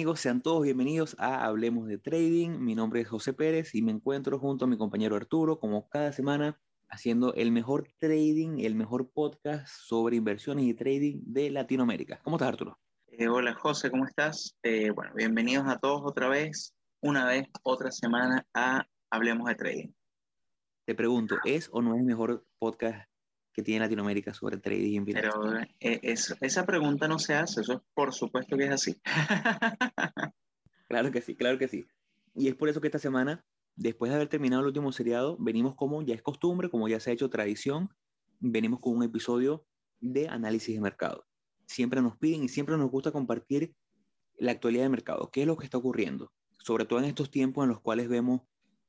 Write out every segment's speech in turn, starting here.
Amigos, sean todos bienvenidos a Hablemos de Trading. Mi nombre es José Pérez y me encuentro junto a mi compañero Arturo, como cada semana, haciendo el mejor trading, el mejor podcast sobre inversiones y trading de Latinoamérica. ¿Cómo estás, Arturo? Eh, hola José, ¿cómo estás? Eh, bueno, bienvenidos a todos otra vez, una vez, otra semana a Hablemos de Trading. Te pregunto, ¿es o no es el mejor podcast que tiene Latinoamérica sobre trading y Pero eh, esa pregunta no se hace, eso por supuesto que es así. claro que sí, claro que sí. Y es por eso que esta semana, después de haber terminado el último seriado, venimos como ya es costumbre, como ya se ha hecho tradición, venimos con un episodio de análisis de mercado. Siempre nos piden y siempre nos gusta compartir la actualidad del mercado, qué es lo que está ocurriendo, sobre todo en estos tiempos en los cuales vemos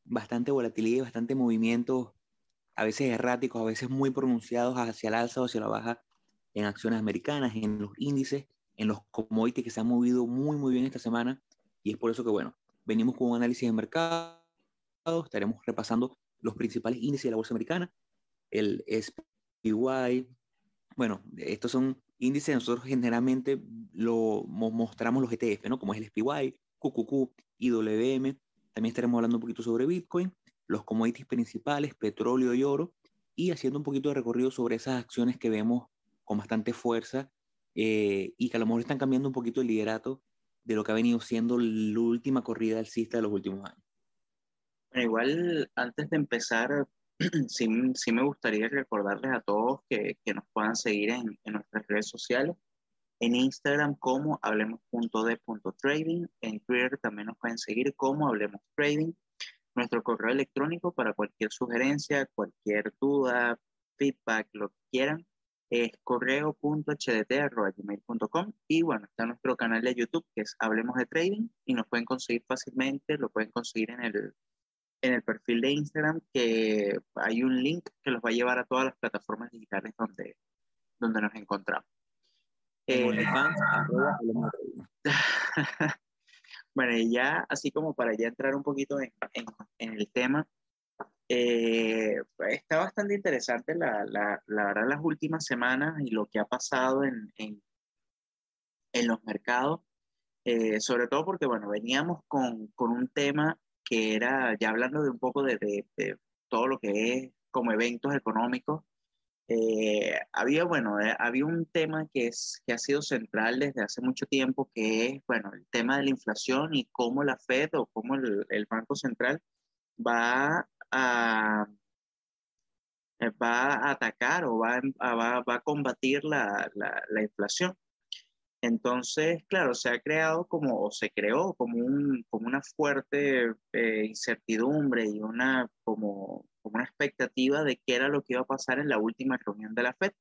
bastante volatilidad y bastante movimiento a veces erráticos, a veces muy pronunciados hacia el alza o hacia la baja en acciones americanas, en los índices, en los commodities que se han movido muy, muy bien esta semana. Y es por eso que, bueno, venimos con un análisis de mercado, estaremos repasando los principales índices de la bolsa americana, el SPY. Bueno, estos son índices, nosotros generalmente lo mostramos los ETF, ¿no? Como es el SPY, QQQ, IWM. También estaremos hablando un poquito sobre Bitcoin los commodities principales, petróleo y oro, y haciendo un poquito de recorrido sobre esas acciones que vemos con bastante fuerza eh, y que a lo mejor están cambiando un poquito el liderato de lo que ha venido siendo la última corrida alcista de los últimos años. igual, antes de empezar, sí, sí, me gustaría recordarles a todos que, que nos puedan seguir en, en, nuestras redes sociales. En Instagram como hablemos.de.trading, en Twitter también nos pueden seguir como Hablemos Trading nuestro correo electrónico para cualquier sugerencia, cualquier duda, feedback, lo que quieran, es correo.hdt.gmail.com y bueno, está nuestro canal de YouTube que es Hablemos de Trading y nos pueden conseguir fácilmente, lo pueden conseguir en el, en el perfil de Instagram que hay un link que los va a llevar a todas las plataformas digitales donde, donde nos encontramos. Eh, Bueno, y ya así como para ya entrar un poquito en, en, el tema, eh, está bastante interesante la, la, la, verdad las últimas semanas y lo que ha pasado en, en, en los mercados, eh, sobre todo porque, bueno, veníamos con, con, un tema que era, ya hablando de un poco de, de, de todo lo que es como eventos económicos, eh, había, bueno, eh, había un tema que, es, que ha sido central desde hace mucho tiempo, que es, bueno, el tema de la inflación y cómo la Fed o cómo el, Banco Central va a, eh, va atacar o va a, va, va combatir la, la, la, inflación. Entonces, claro, se ha creado como, se creó como, un, como una fuerte incertidumbre y una como como una expectativa de qué era lo que iba a pasar en la última reunión de la FED.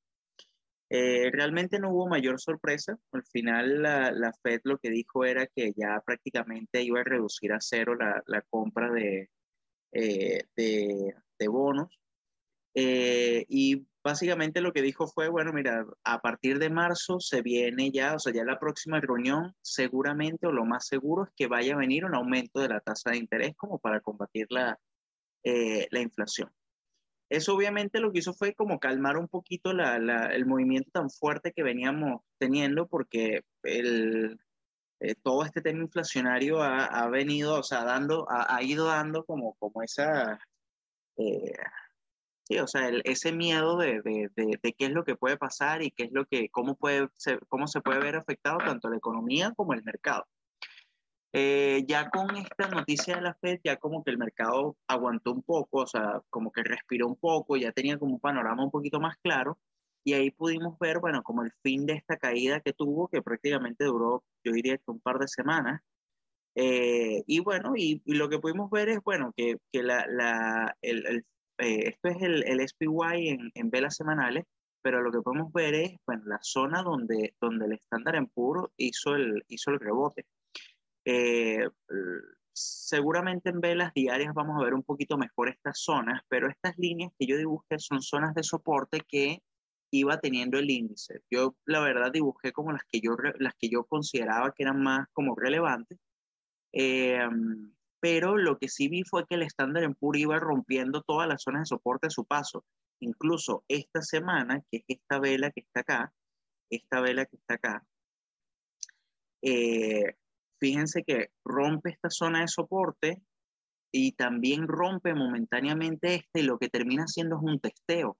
Eh, realmente no hubo mayor sorpresa. Al final la, la, FED lo que dijo era que ya prácticamente iba a reducir a cero la, la compra de, eh, de, de, bonos. Eh, y básicamente lo que dijo fue, bueno, mira, a partir de marzo se viene ya, o sea, ya la próxima reunión seguramente o lo más seguro es que vaya a venir un aumento de la tasa de interés como para combatir la, eh, la inflación. Eso obviamente lo que hizo fue como calmar un poquito la, la, el movimiento tan fuerte que veníamos teniendo porque el, eh, todo este tema inflacionario ha, ha, venido, o sea, dando, ha, ha ido dando como, como esa, eh, sí, o sea, el, ese miedo de, de, de, de, qué es lo que puede pasar y qué es lo que, cómo, puede cómo se puede ver afectado tanto la economía como el mercado. Eh, ya con esta noticia de la Fed, ya como que el mercado aguantó un poco, o sea, como que respiró un poco, ya tenía como un panorama un poquito más claro, y ahí pudimos ver, bueno, como el fin de esta caída que tuvo, que prácticamente duró, yo diría que un par de semanas. Eh, y bueno, y, y, lo que pudimos ver es, bueno, que, que la, la, el, el eh, esto es el, el SPY en, en, velas semanales, pero lo que podemos ver es, bueno, la zona donde, donde el estándar en puro hizo el, hizo el rebote. Eh, seguramente en velas diarias vamos a ver un poquito mejor estas zonas, pero estas líneas que yo dibujé son zonas de soporte que iba teniendo el índice. Yo la verdad dibujé como las que yo, las que yo consideraba que eran más como relevantes, eh, pero lo que sí vi fue que el estándar en puro iba rompiendo todas las zonas de soporte a su paso. Incluso esta semana, que es esta vela que está acá, esta vela que está acá, eh, fíjense que rompe esta zona de soporte y también rompe momentáneamente este lo que termina haciendo es un testeo.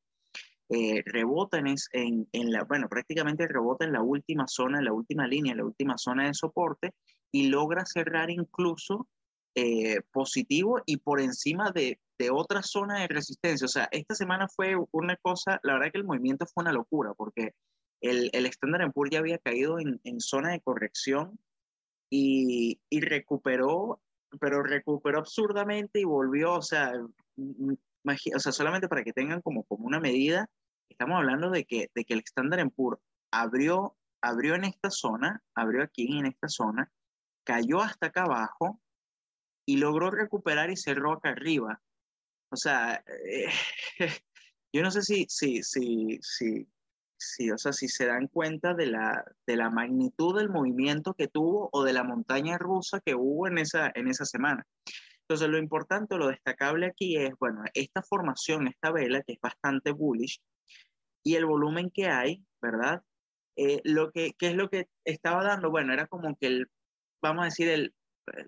Eh, rebota en, en, la, bueno, prácticamente rebota en la última zona, en la última línea, en la última zona de soporte y logra cerrar incluso eh, positivo y por encima de, de otra zona de resistencia. O sea, esta semana fue una cosa, la verdad que el movimiento fue una locura porque el, el Standard Poor's ya había caído en, en zona de corrección y, y, recuperó, pero recuperó absurdamente y volvió, o sea, o sea, solamente para que tengan como, como una medida, estamos hablando de que, de que el Standard Poor's abrió, abrió en esta zona, abrió aquí en esta zona, cayó hasta acá abajo y logró recuperar y cerró acá arriba. O sea, eh, yo no sé si, si, si, si, si, o sea, si se dan cuenta de la, de la magnitud del movimiento que tuvo o de la montaña rusa que hubo en esa, en esa semana. Entonces, lo importante, lo destacable aquí es, bueno, esta formación, esta vela, que es bastante bullish, y el volumen que hay, ¿verdad? Eh, lo que, ¿Qué es lo que estaba dando? Bueno, era como que el, vamos a decir, el,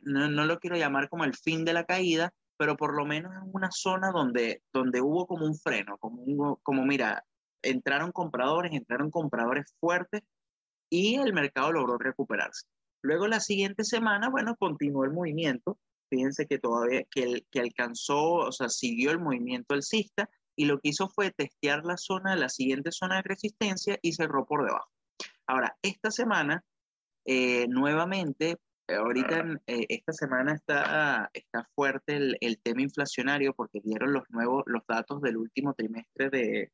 no, no, lo quiero llamar como el fin de la caída, pero por lo menos en una zona donde, donde hubo como un freno, como, como mira, entraron compradores, entraron compradores fuertes y el mercado logró recuperarse. Luego la siguiente semana, bueno, continuó el movimiento. Fíjense que todavía, que, el, que alcanzó, o sea, siguió el movimiento alcista y lo que hizo fue testear la zona, la siguiente zona de resistencia y cerró por debajo. Ahora, esta semana, eh, nuevamente, eh, ahorita eh, esta semana está, está fuerte el, el, tema inflacionario porque dieron los nuevos, los datos del último trimestre de,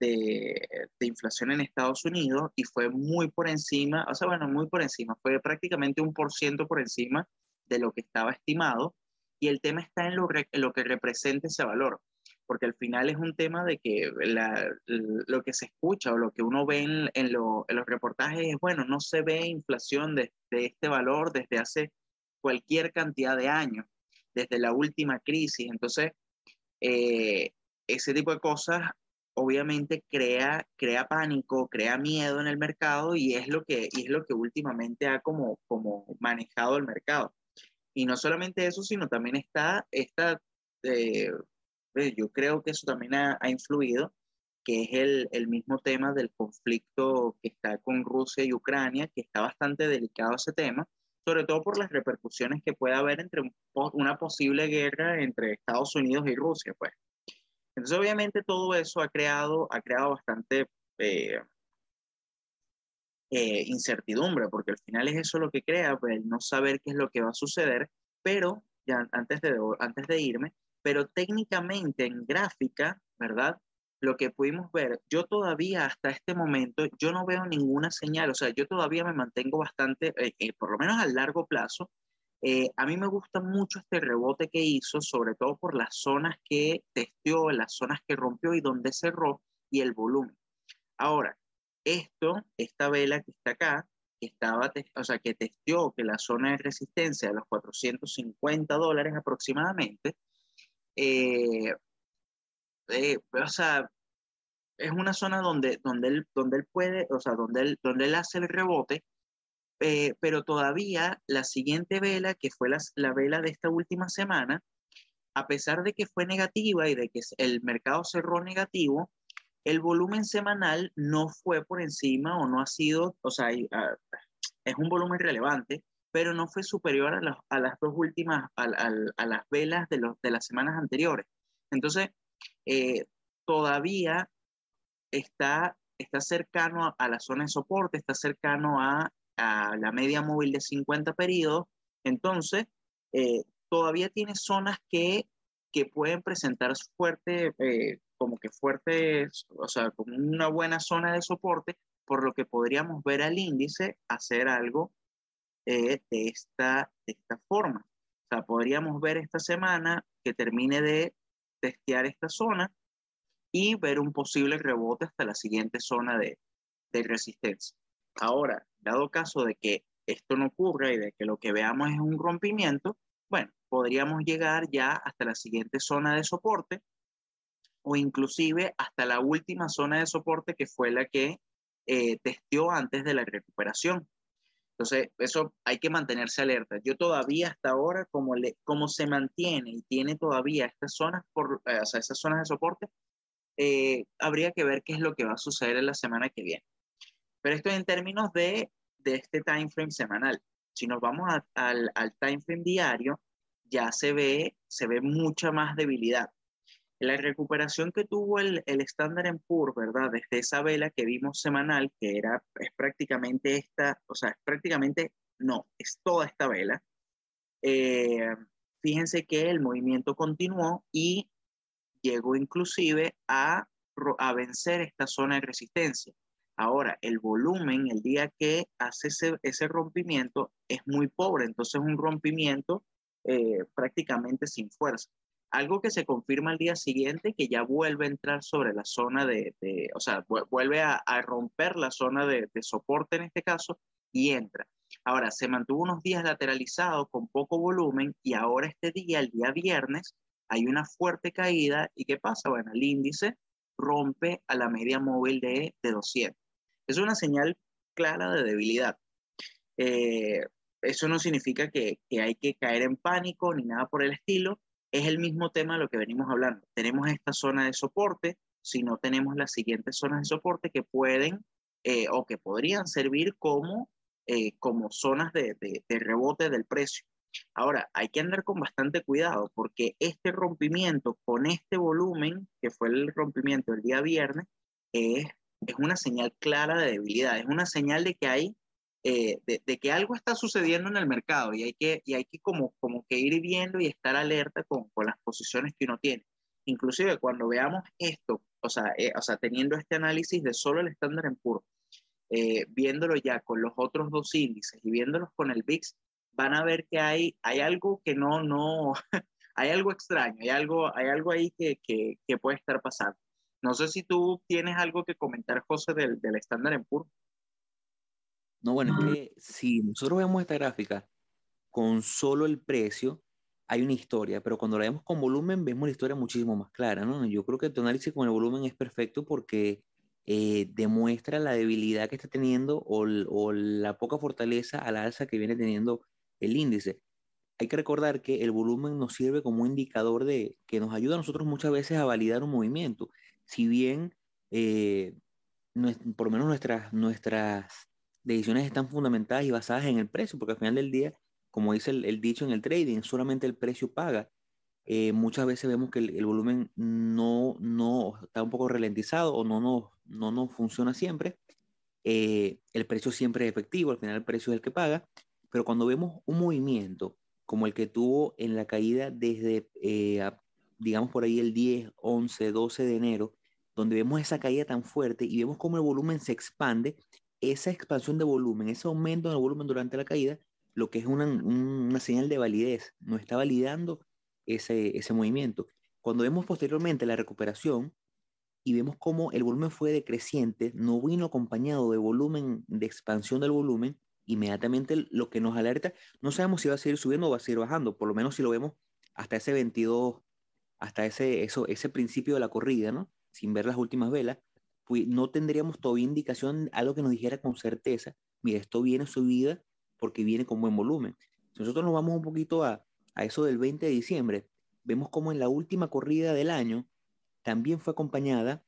de, de, inflación en Estados Unidos y fue muy por encima, o sea, bueno, muy por encima, fue prácticamente un por ciento por encima de lo que estaba estimado y el tema está en lo, en lo que representa ese valor porque al final es un tema de que la, lo que se escucha o lo que uno ve en, en, lo, en los reportajes es, bueno, no se ve inflación de, de, este valor desde hace cualquier cantidad de años, desde la última crisis. Entonces, eh, ese tipo de cosas obviamente crea, crea pánico, crea miedo en el mercado y es lo que, es lo que últimamente ha como, como manejado el mercado. Y no solamente eso, sino también está esta... Eh, yo creo que eso también ha, ha influido, que es el, el, mismo tema del conflicto que está con Rusia y Ucrania, que está bastante delicado ese tema, sobre todo por las repercusiones que puede haber entre una posible guerra entre Estados Unidos y Rusia, pues. Entonces, obviamente, todo eso ha creado, ha creado bastante eh, eh, incertidumbre, porque al final es eso lo que crea, pues, no saber qué es lo que va a suceder, pero ya antes de, antes de irme, pero técnicamente en gráfica, ¿verdad? Lo que pudimos ver, yo todavía hasta este momento, yo no veo ninguna señal, o sea, yo todavía me mantengo bastante, eh, eh, por lo menos a largo plazo, eh, a mí me gusta mucho este rebote que hizo, sobre todo por las zonas que testeó, las zonas que rompió y donde cerró y el volumen. Ahora, esto, esta vela que está acá, que estaba, o sea, que testeó que la zona de resistencia de los 450 dólares aproximadamente, eh, eh, o sea, es una zona donde, donde, él, donde él puede, o sea, donde él, donde él hace el rebote, eh, pero todavía la siguiente vela, que fue la, la vela de esta última semana, a pesar de que fue negativa y de que el mercado cerró negativo, el volumen semanal no fue por encima o no ha sido, o sea, ah, es un volumen relevante, pero no fue superior a, a las dos últimas, a, a, a las velas de, los, de las semanas anteriores. Entonces, eh, todavía está, está cercano a, la zona de soporte, está cercano a, la media móvil de 50 periodos. Entonces, eh, todavía tiene zonas que, que pueden presentar fuerte, eh, como que fuertes, o sea, como una buena zona de soporte, por lo que podríamos ver al índice hacer algo eh, de, esta, de esta forma. O sea, podríamos ver esta semana que termine de testear esta zona y ver un posible rebote hasta la siguiente zona de, de resistencia. Ahora, dado caso de que esto no ocurra y de que lo que veamos es un rompimiento, bueno, podríamos llegar ya hasta la siguiente zona de soporte o inclusive hasta la última zona de soporte que fue la que eh, testeó antes de la recuperación. Entonces, eso hay que mantenerse alerta. Yo todavía hasta ahora, como, le, como se mantiene y tiene todavía estas zonas, por, eh, o sea, esas zonas de soporte, eh, habría que ver qué es lo que va a suceder en la semana que viene. Pero esto en términos de, de este time frame semanal. Si nos vamos al, al time frame diario, ya se ve, se ve mucha más debilidad. La recuperación que tuvo el, el Standard Poor's, ¿verdad? Desde esa vela que vimos semanal, que era, es prácticamente esta, o sea, es prácticamente, no, es toda esta vela. Eh, fíjense que el movimiento continuó y llegó inclusive a, a vencer esta zona de resistencia. Ahora, el volumen, el día que hace ese, ese rompimiento, es muy pobre, entonces un rompimiento eh, prácticamente sin fuerza. Algo que se confirma al día siguiente, que ya vuelve a entrar sobre la zona de, de o sea, vuelve a, a, romper la zona de, de soporte en este caso y entra. Ahora, se mantuvo unos días lateralizado con poco volumen y ahora este día, el día viernes, hay una fuerte caída y ¿qué pasa? Bueno, el índice rompe a la media móvil de, de 200. Es una señal clara de debilidad. Eh, eso no significa que, que, hay que caer en pánico ni nada por el estilo. Es el mismo tema de lo que venimos hablando. Tenemos esta zona de soporte, si no tenemos las siguientes zonas de soporte que pueden eh, o que podrían servir como, eh, como zonas de, de, de rebote del precio. Ahora, hay que andar con bastante cuidado porque este rompimiento con este volumen, que fue el rompimiento el día viernes, es, es una señal clara de debilidad, es una señal de que hay, eh, de, de, que algo está sucediendo en el mercado y hay que, y hay que como, como que ir viendo y estar alerta con, con las posiciones que uno tiene. Inclusive cuando veamos esto, o sea, eh, o sea teniendo este análisis de solo el estándar puro, eh, viéndolo ya con los otros dos índices y viéndolos con el VIX, van a ver que hay, hay algo que no, no, hay algo extraño, hay algo, hay algo ahí que, que, que, puede estar pasando. No sé si tú tienes algo que comentar, José, del, del estándar en puro. No, bueno, es que si nosotros vemos esta gráfica con solo el precio, hay una historia, pero cuando la vemos con volumen, vemos la historia muchísimo más clara, ¿no? Yo creo que tu análisis con el volumen es perfecto porque eh, demuestra la debilidad que está teniendo o, o, la poca fortaleza a la alza que viene teniendo el índice. Hay que recordar que el volumen nos sirve como indicador de que nos ayuda a nosotros muchas veces a validar un movimiento. Si bien, eh, por lo menos nuestras, nuestras decisiones están fundamentadas y basadas en el precio, porque al final del día, como dice el, dicho en el trading, solamente el precio paga. Eh, muchas veces vemos que el, volumen no, no está un poco ralentizado o no nos no, no funciona siempre. Eh, el precio siempre es efectivo, al final el precio es el que paga, pero cuando vemos un movimiento como el que tuvo en la caída desde, digamos por ahí el 10, 11, 12 de enero, donde vemos esa caída tan fuerte y vemos cómo el volumen se expande, esa expansión de volumen, ese aumento en el volumen durante la caída, lo que es una, una señal de validez, no está validando ese, ese movimiento. Cuando vemos posteriormente la recuperación y vemos cómo el volumen fue decreciente, no vino acompañado de volumen, de expansión del volumen, inmediatamente lo que nos alerta, no sabemos si va a seguir subiendo o va a seguir bajando, por lo menos si lo vemos hasta ese 22, hasta ese, eso, ese principio de la corrida, ¿no? Sin ver las últimas velas, pues no tendríamos todavía indicación, algo que nos dijera con certeza, mira, esto viene subida porque viene con buen volumen. Si nosotros nos vamos un poquito a, a eso del 20 de diciembre, vemos como en la última corrida del año también fue acompañada,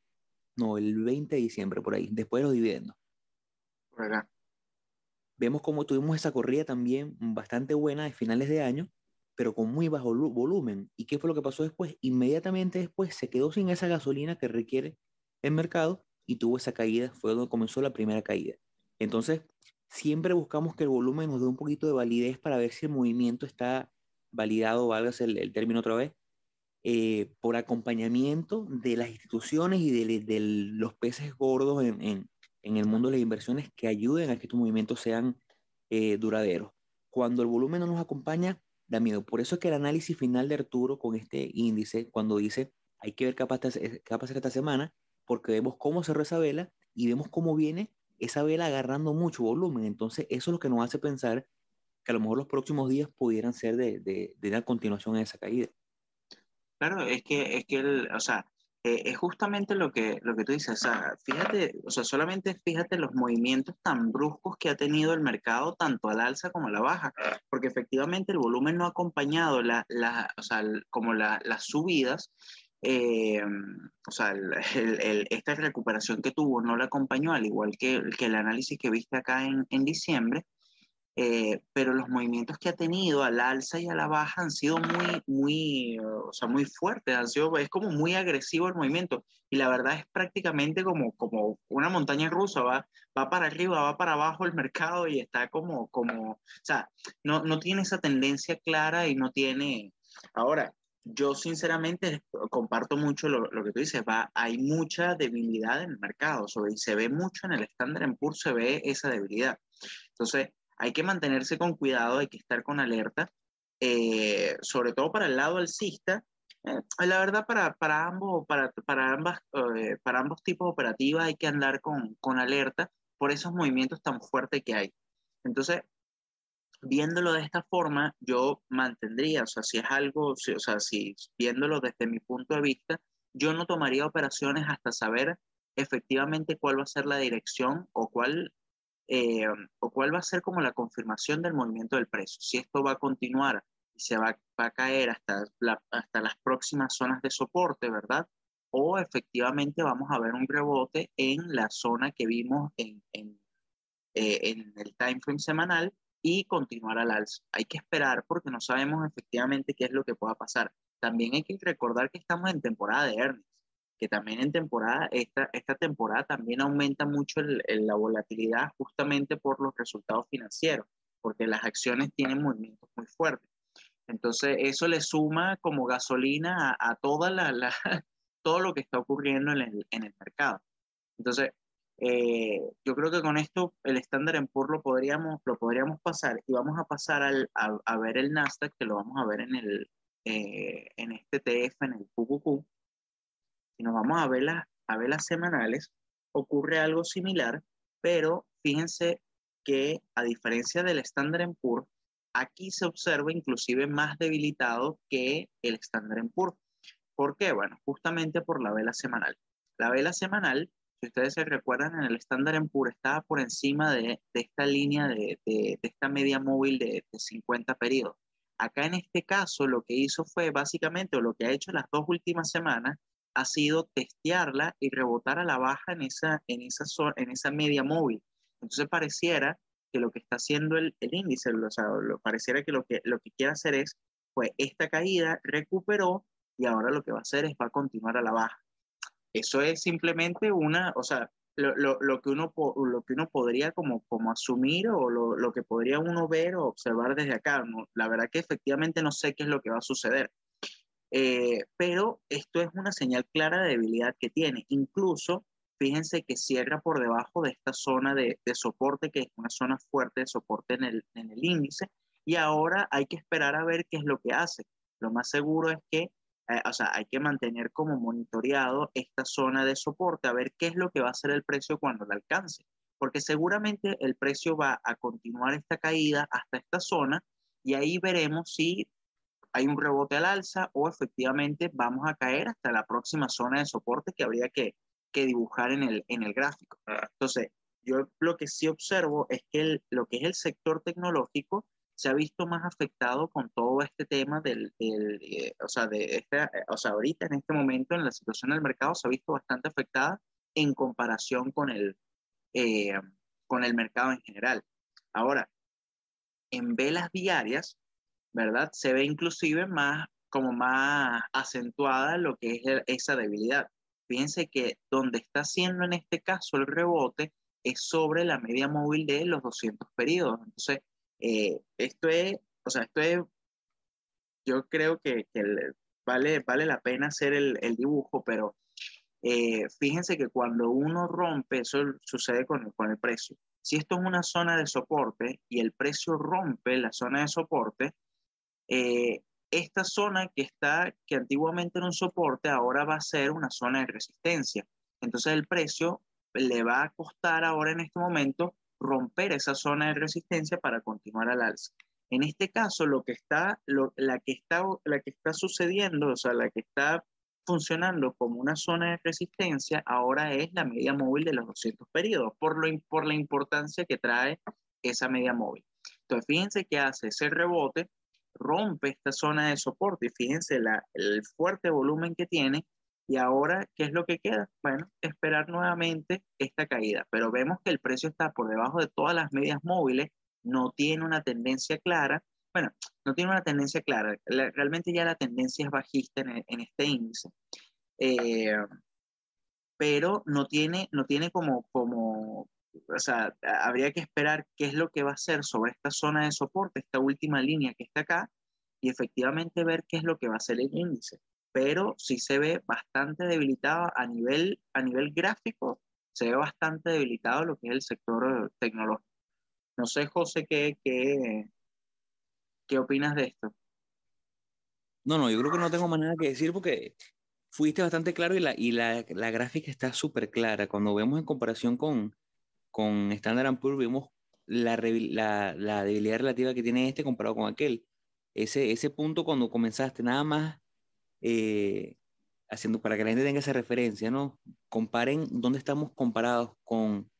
no, el 20 de diciembre por ahí, después de los dividendos. ¿Verdad? vemos como tuvimos esa corrida también bastante buena de finales de año, pero con muy bajo volumen. ¿Y qué fue lo que pasó después? Inmediatamente después se quedó sin esa gasolina que requiere el mercado y tuvo esa caída, fue donde comenzó la primera caída. Entonces, siempre buscamos que el volumen nos dé un poquito de validez para ver si el movimiento está validado, valga el, el término otra vez, eh, por acompañamiento de las instituciones y de, de los peces gordos en, en, en el mundo de las inversiones que ayuden a que estos movimientos sean eh, duraderos. Cuando el volumen no nos acompaña, da miedo. Por eso es que el análisis final de Arturo con este índice, cuando dice hay que ver qué va a pasar esta semana, porque vemos cómo cerró esa vela y vemos cómo viene esa vela agarrando mucho volumen. Entonces, eso es lo que nos hace pensar que a lo mejor los próximos días pudieran ser de, de, de continuación en esa caída. Claro, es que, es que el, o sea, eh, es justamente lo que, lo que tú dices. O sea, fíjate, o sea, solamente fíjate los movimientos tan bruscos que ha tenido el mercado, tanto al alza como a la baja, porque efectivamente el volumen no ha acompañado la, la, o sea, como la, las subidas. Eh, o sea, el, esta recuperación que tuvo no la acompañó, al igual que, que el análisis que viste acá en, en diciembre. Eh, pero los movimientos que ha tenido al alza y a la baja han sido muy, muy, o sea, muy fuertes, han sido, es como muy agresivo el movimiento y la verdad es prácticamente como, como una montaña rusa, va, va para arriba, va para abajo el mercado y está como, como o sea, no, no tiene esa tendencia clara y no tiene, ahora, yo sinceramente comparto mucho lo, lo, que tú dices, va, hay mucha debilidad en el mercado, sobre, y se ve mucho en el estándar en PUR, se ve esa debilidad. Entonces, hay que mantenerse con cuidado, hay que estar con alerta, eh, sobre todo para el lado alcista. Eh, la verdad, para, para, ambos, para, para, ambas, eh, para ambos tipos de operativas hay que andar con, con alerta por esos movimientos tan fuertes que hay. Entonces, viéndolo de esta forma, yo mantendría, o sea, si es algo, o sea, si viéndolo desde mi punto de vista, yo no tomaría operaciones hasta saber efectivamente cuál va a ser la dirección o cuál eh, o cuál va a ser como la confirmación del movimiento del precio. Si esto va a continuar y se va, a caer hasta, hasta las próximas zonas de soporte, ¿verdad? O efectivamente vamos a ver un rebote en la zona que vimos en, en, eh, en el time frame semanal y continuar al alza. Hay que esperar porque no sabemos efectivamente qué es lo que pueda pasar. También hay que recordar que estamos en temporada de earnings que también en temporada, esta, esta temporada también aumenta mucho el, la volatilidad justamente por los resultados financieros, porque las acciones tienen movimientos muy fuertes. Entonces, eso le suma como gasolina a, a toda la, la, todo lo que está ocurriendo en el, en el mercado. Entonces, eh, yo creo que con esto el estándar en PUR lo podríamos, lo podríamos pasar y vamos a pasar al, a, a, ver el Nasdaq, que lo vamos a ver en, el, eh, en este TF, en el QQQ si nos vamos a ver, las, a ver las semanales, ocurre algo similar, pero fíjense que a diferencia del Standard Poor's, aquí se observa inclusive más debilitado que el Standard Poor's. ¿Por qué? Bueno, justamente por la vela semanal. La vela semanal, si ustedes se recuerdan, en el Standard Poor's estaba por encima de, de esta línea, de, de, de, esta media móvil de, 50 periodos. Acá en este caso lo que hizo fue básicamente, o lo que ha hecho las dos últimas semanas, ha sido testearla y rebotar a la baja en esa, en esa, en esa media móvil. Entonces pareciera que lo que está haciendo el, el índice, o sea, lo, pareciera que lo, que lo que quiere hacer es, pues esta caída recuperó y ahora lo que va a hacer es va a continuar a la baja. Eso es simplemente una, o sea, lo, lo, lo que, uno, lo que uno podría como, como asumir o lo, lo que podría uno ver o observar desde acá. No, la verdad que efectivamente no sé qué es lo que va a suceder. Eh, pero esto es una señal clara de debilidad que tiene. Incluso, fíjense que cierra por debajo de esta zona de, de soporte, que es una zona fuerte de soporte en el, en el, índice, y ahora hay que esperar a ver qué es lo que hace. Lo más seguro es que, eh, o sea, hay que mantener como monitoreado esta zona de soporte, a ver qué es lo que va a hacer el precio cuando la alcance, porque seguramente el precio va a continuar esta caída hasta esta zona y ahí veremos si hay un rebote al alza o efectivamente vamos a caer hasta la próxima zona de soporte que habría que, que dibujar en el, en el gráfico. Entonces, yo lo que sí observo es que el, lo que es el sector tecnológico se ha visto más afectado con todo este tema del, del eh, o, sea, de este, o sea, ahorita en este momento en la situación del mercado se ha visto bastante afectada en comparación con el, eh, con el mercado en general. Ahora, en velas diarias, ¿verdad? Se ve inclusive más, como más acentuada lo que es esa debilidad. Fíjense que donde está haciendo en este caso el rebote es sobre la media móvil de los 200 periodos. Entonces, eh, esto es, o sea, esto es, yo creo que, que vale, vale la pena hacer el, el dibujo, pero eh, fíjense que cuando uno rompe, eso sucede con el, con el precio. Si esto es una zona de soporte y el precio rompe la zona de soporte, eh, esta zona que está, que antiguamente era un soporte, ahora va a ser una zona de resistencia. Entonces el precio le va a costar ahora en este momento romper esa zona de resistencia para continuar al alza. En este caso, lo que está, la, que está, la que está sucediendo, o sea, la que está funcionando como una zona de resistencia, ahora es la media móvil de los 200 periodos, por, lo, por la importancia que trae esa media móvil. Entonces, fíjense que hace ese rebote, rompe esta zona de soporte fíjense la, el fuerte volumen que tiene. Y ahora, ¿qué es lo que queda? Bueno, esperar nuevamente esta caída. Pero vemos que el precio está por debajo de todas las medias móviles, no tiene una tendencia clara. Bueno, no tiene una tendencia clara. realmente ya la tendencia es bajista en, en este índice. Eh, pero no tiene, no tiene como, como, o sea, habría que esperar qué es lo que va a hacer sobre esta zona de soporte, esta última línea que está acá, y efectivamente ver qué es lo que va a hacer el índice. Pero sí se ve bastante debilitado a nivel, a nivel gráfico, se ve bastante debilitado lo que es el sector tecnológico. No sé, José, ¿qué, qué, qué opinas de esto? No, no, yo creo que no tengo nada que decir porque fuiste bastante claro y la, y la, la gráfica está súper clara. Cuando vemos en comparación con, con Standard Poor's vemos la, debilidad relativa que tiene este comparado con aquel. Ese, ese punto cuando comenzaste, nada más eh, haciendo para que la gente tenga esa referencia, ¿no? Comparen dónde estamos comparados con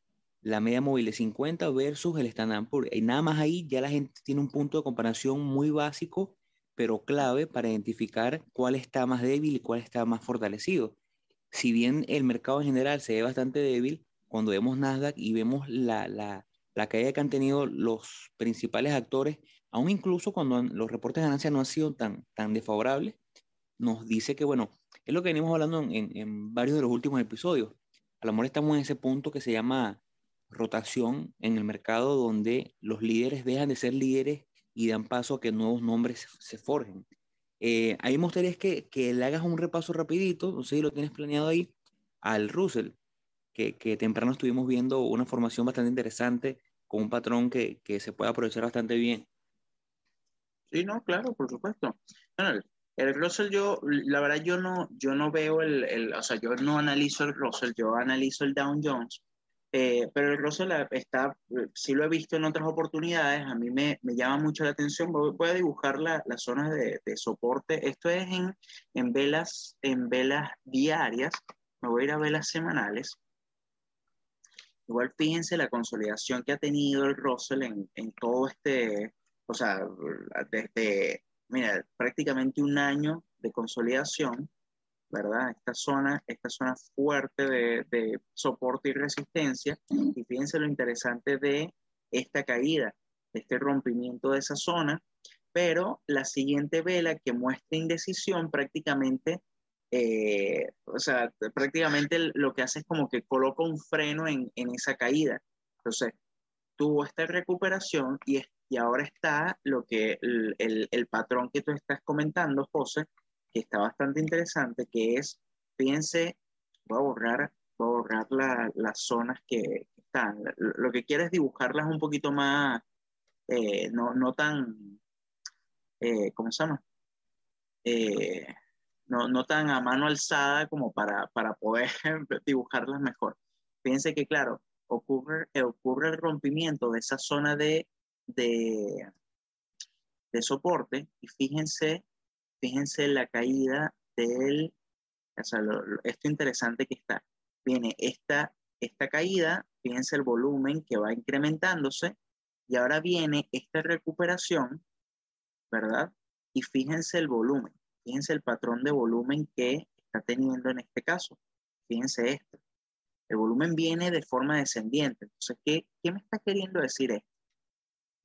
la media móvil de 50 versus el Standard Poor's. Y nada más ahí ya la gente tiene un punto de comparación muy básico, pero clave para identificar cuál está más débil y cuál está más fortalecido. Si bien el mercado en general se ve bastante débil, cuando vemos Nasdaq y vemos la, la, la caída que han tenido los principales actores, aún incluso cuando los reportes de ganancia no han sido tan, tan desfavorables, nos dice que, bueno, es lo que venimos hablando en, en, varios de los últimos episodios. A lo mejor estamos en ese punto que se llama rotación en el mercado donde los líderes dejan de ser líderes y dan paso a que nuevos nombres se forjen. Eh, ahí me gustaría que, que le hagas un repaso rapidito, no sé si lo tienes planeado ahí, al Russell que, que, temprano estuvimos viendo una formación bastante interesante con un patrón que, que, se puede aprovechar bastante bien. Sí, no, claro, por supuesto. Bueno, el, Russell, yo, la verdad, yo no, yo no veo el, el, o sea, yo no analizo el Russell, yo analizo el Dow Jones, eh, pero el Russell está, sí lo he visto en otras oportunidades, a mí me, me llama mucho la atención, voy, a dibujar la, las zonas de, de, soporte, esto es en, en, velas, en velas diarias, me voy a ir a velas semanales, Igual fíjense la consolidación que ha tenido el Russell en, en todo este, o sea, desde, mira, prácticamente un año de consolidación, ¿verdad? Esta zona, esta zona fuerte de, de, soporte y resistencia. Y fíjense lo interesante de esta caída, de este rompimiento de esa zona. Pero la siguiente vela que muestra indecisión prácticamente eh, o sea, prácticamente lo que hace es como que coloca un freno en, en esa caída. Entonces, tuvo esta recuperación y, y ahora está lo que el, el, el, patrón que tú estás comentando, José, que está bastante interesante, que es, fíjense, voy a borrar, voy a borrar la, las zonas que están. Lo que quiero es dibujarlas un poquito más, eh, no, no tan, eh, ¿cómo se llama? Eh, no, no tan a mano alzada como para, para poder dibujarlas mejor. Fíjense que, claro, ocurre, ocurre el rompimiento de esa zona de, de, de soporte y fíjense, fíjense la caída del, o sea, esto interesante que está. Viene esta, esta caída, fíjense el volumen que va incrementándose y ahora viene esta recuperación, ¿verdad? Y fíjense el volumen. Fíjense el patrón de volumen que está teniendo en este caso. Fíjense esto. El volumen viene de forma descendiente. Entonces, ¿qué, qué me está queriendo decir esto?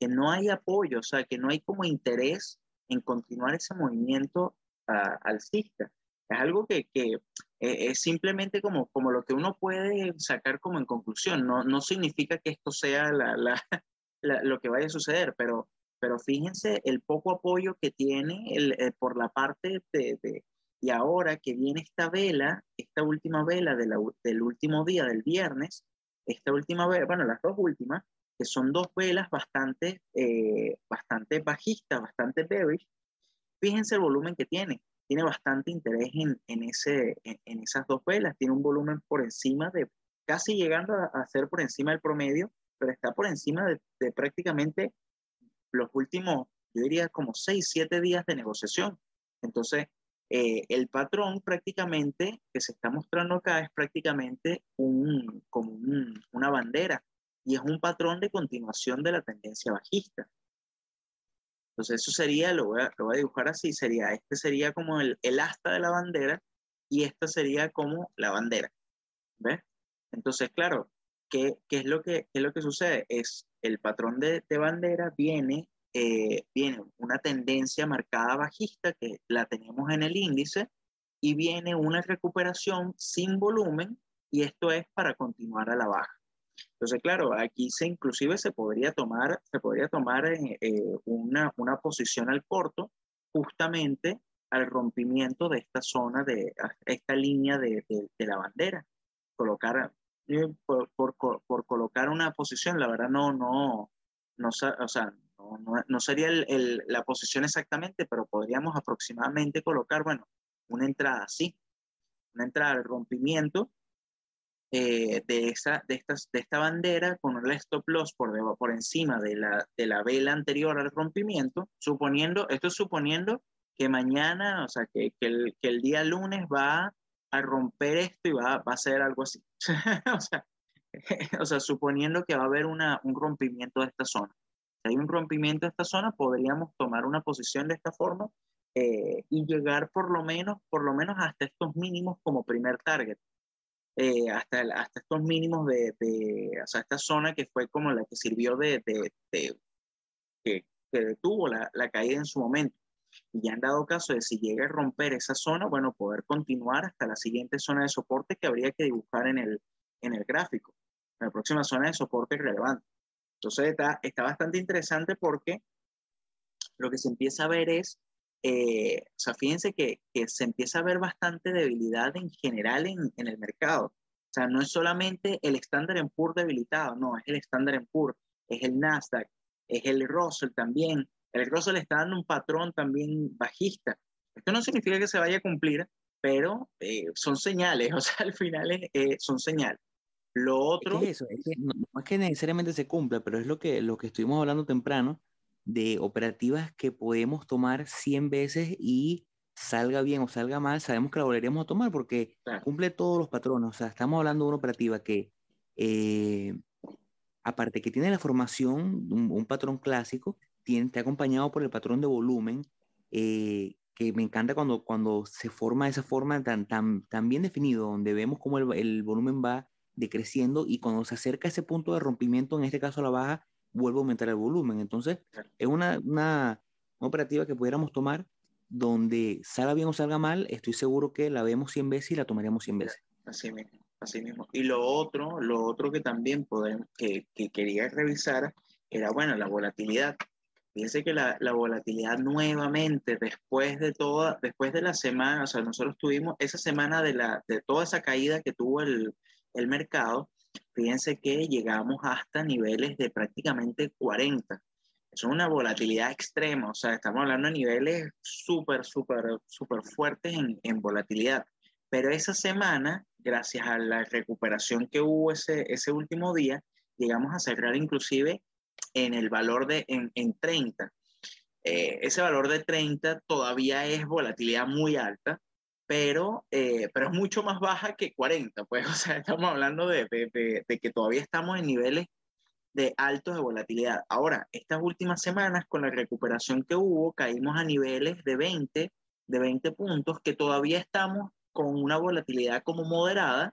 Que no hay apoyo, o sea, que no hay como interés en continuar ese movimiento uh, alcista. Es algo que, que eh, es simplemente como, como lo que uno puede sacar como en conclusión. No, no significa que esto sea la, la, la, lo que vaya a suceder, pero pero fíjense el poco apoyo que tiene el, eh, por la parte de, de, y ahora que viene esta vela, esta última vela de del último día del viernes, esta última vela, bueno, las dos últimas, que son dos velas bastante, eh, bastante bajistas, bastante bearish, fíjense el volumen que tiene. Tiene bastante interés en, en ese, en, esas dos velas. Tiene un volumen por encima de, casi llegando a, a ser por encima del promedio, pero está por encima de prácticamente los últimos, yo diría como 6, 7 días de negociación. Entonces, eh, el patrón prácticamente que se está mostrando acá es prácticamente un, como una bandera y es un patrón de continuación de la tendencia bajista. Entonces eso sería, lo voy a, lo voy a dibujar así, sería, este sería como el, el asta de la bandera y esta sería como la bandera. ¿Ves? Entonces, claro, ¿qué, qué es, lo que, qué es lo que sucede? Es el patrón de, de bandera viene eh, viene una tendencia marcada bajista que la tenemos en el índice y viene una recuperación sin volumen y esto es para continuar a la baja. Entonces, claro, aquí se inclusive se podría tomar, se podría tomar eh, eh, una, una posición al corto justamente al rompimiento de esta zona, de esta línea de, de, la bandera. Colocar, por, por, por, colocar una posición, la verdad no, no, no, o sea, no, sería la posición exactamente, pero podríamos aproximadamente colocar, bueno, una entrada así, una entrada al rompimiento eh, de, esa, de, estas, de esta bandera con un stop loss por, por encima de la, de la vela anterior al rompimiento, suponiendo, esto es suponiendo que mañana, o sea, que, que, el, que el día lunes va a romper esto y va, a ser algo así. o, sea, suponiendo que va a haber una, un rompimiento de esta zona hay un rompimiento de esta zona, podríamos tomar una posición de esta forma eh, y llegar por lo menos, por lo menos hasta estos mínimos como primer target. Eh, hasta, hasta estos mínimos de, o sea, esta zona que fue como la que sirvió de que, que, detuvo la, la, caída en su momento. Y ya han dado caso de si llega a romper esa zona, bueno, poder continuar hasta la siguiente zona de soporte que habría que dibujar en el, en el gráfico, la próxima zona de soporte relevante. Entonces está, está bastante interesante porque lo que se empieza a ver es, eh, o sea, fíjense que, que, se empieza a ver bastante debilidad en general en, en el mercado. O sea, no es solamente el Standard Poor's debilitado, no, es el Standard Poor's, es el Nasdaq, es el Russell también. El Russell está dando un patrón también bajista. Esto no significa que se vaya a cumplir, pero eh, son señales, o sea, al final eh, son señales. Lo otro... Es eso, es que no, es que necesariamente se cumpla, pero es lo que, lo que estuvimos hablando temprano, de operativas que podemos tomar 100 veces y salga bien o salga mal, sabemos que la volveríamos a tomar porque cumple todos los patrones. O sea, estamos hablando de una operativa que, eh, aparte que tiene la formación, un, patrón clásico, tiene, está acompañado por el patrón de volumen, eh, que me encanta cuando, cuando se forma esa forma tan, tan, tan bien definido, donde vemos cómo el, el volumen va decreciendo y cuando se acerca a ese punto de rompimiento, en este caso a la baja, vuelve a aumentar el volumen. Entonces, es una, una, operativa que pudiéramos tomar donde salga bien o salga mal, estoy seguro que la vemos 100 veces y la tomaremos 100 veces. Así mismo, así mismo. Y lo otro, lo otro que también podemos, que, que quería revisar era, bueno, la volatilidad. Fíjense que la, la, volatilidad nuevamente, después de toda, después de la semana, o sea, nosotros tuvimos esa semana de, la, de toda esa caída que tuvo el, el mercado, fíjense que llegamos hasta niveles de prácticamente 40. Es una volatilidad extrema, o sea, estamos hablando de niveles súper, súper, súper fuertes en, en, volatilidad. Pero esa semana, gracias a la recuperación que hubo ese, ese último día, llegamos a cerrar inclusive en el valor de en, en 30. Eh, ese valor de 30 todavía es volatilidad muy alta, pero, eh, pero es mucho más baja que 40, pues, o sea, estamos hablando de, de, de, que todavía estamos en niveles de altos de volatilidad. Ahora, estas últimas semanas, con la recuperación que hubo, caímos a niveles de 20, de 20 puntos, que todavía estamos con una volatilidad como moderada,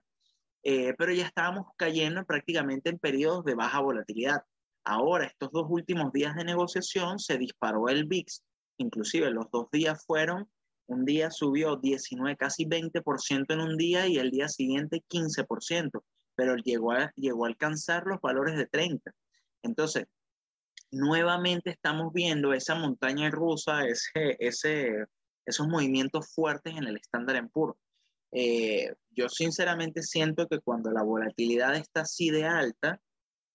eh, pero ya estábamos cayendo prácticamente en periodos de baja volatilidad. Ahora, estos dos últimos días de negociación, se disparó el VIX, inclusive los dos días fueron un día subió 19, casi 20% en un día y el día siguiente 15%, pero llegó a, llegó a alcanzar los valores de 30. Entonces, nuevamente estamos viendo esa montaña rusa, ese, ese, esos movimientos fuertes en el estándar en puro. Eh, yo sinceramente siento que cuando la volatilidad está así de alta,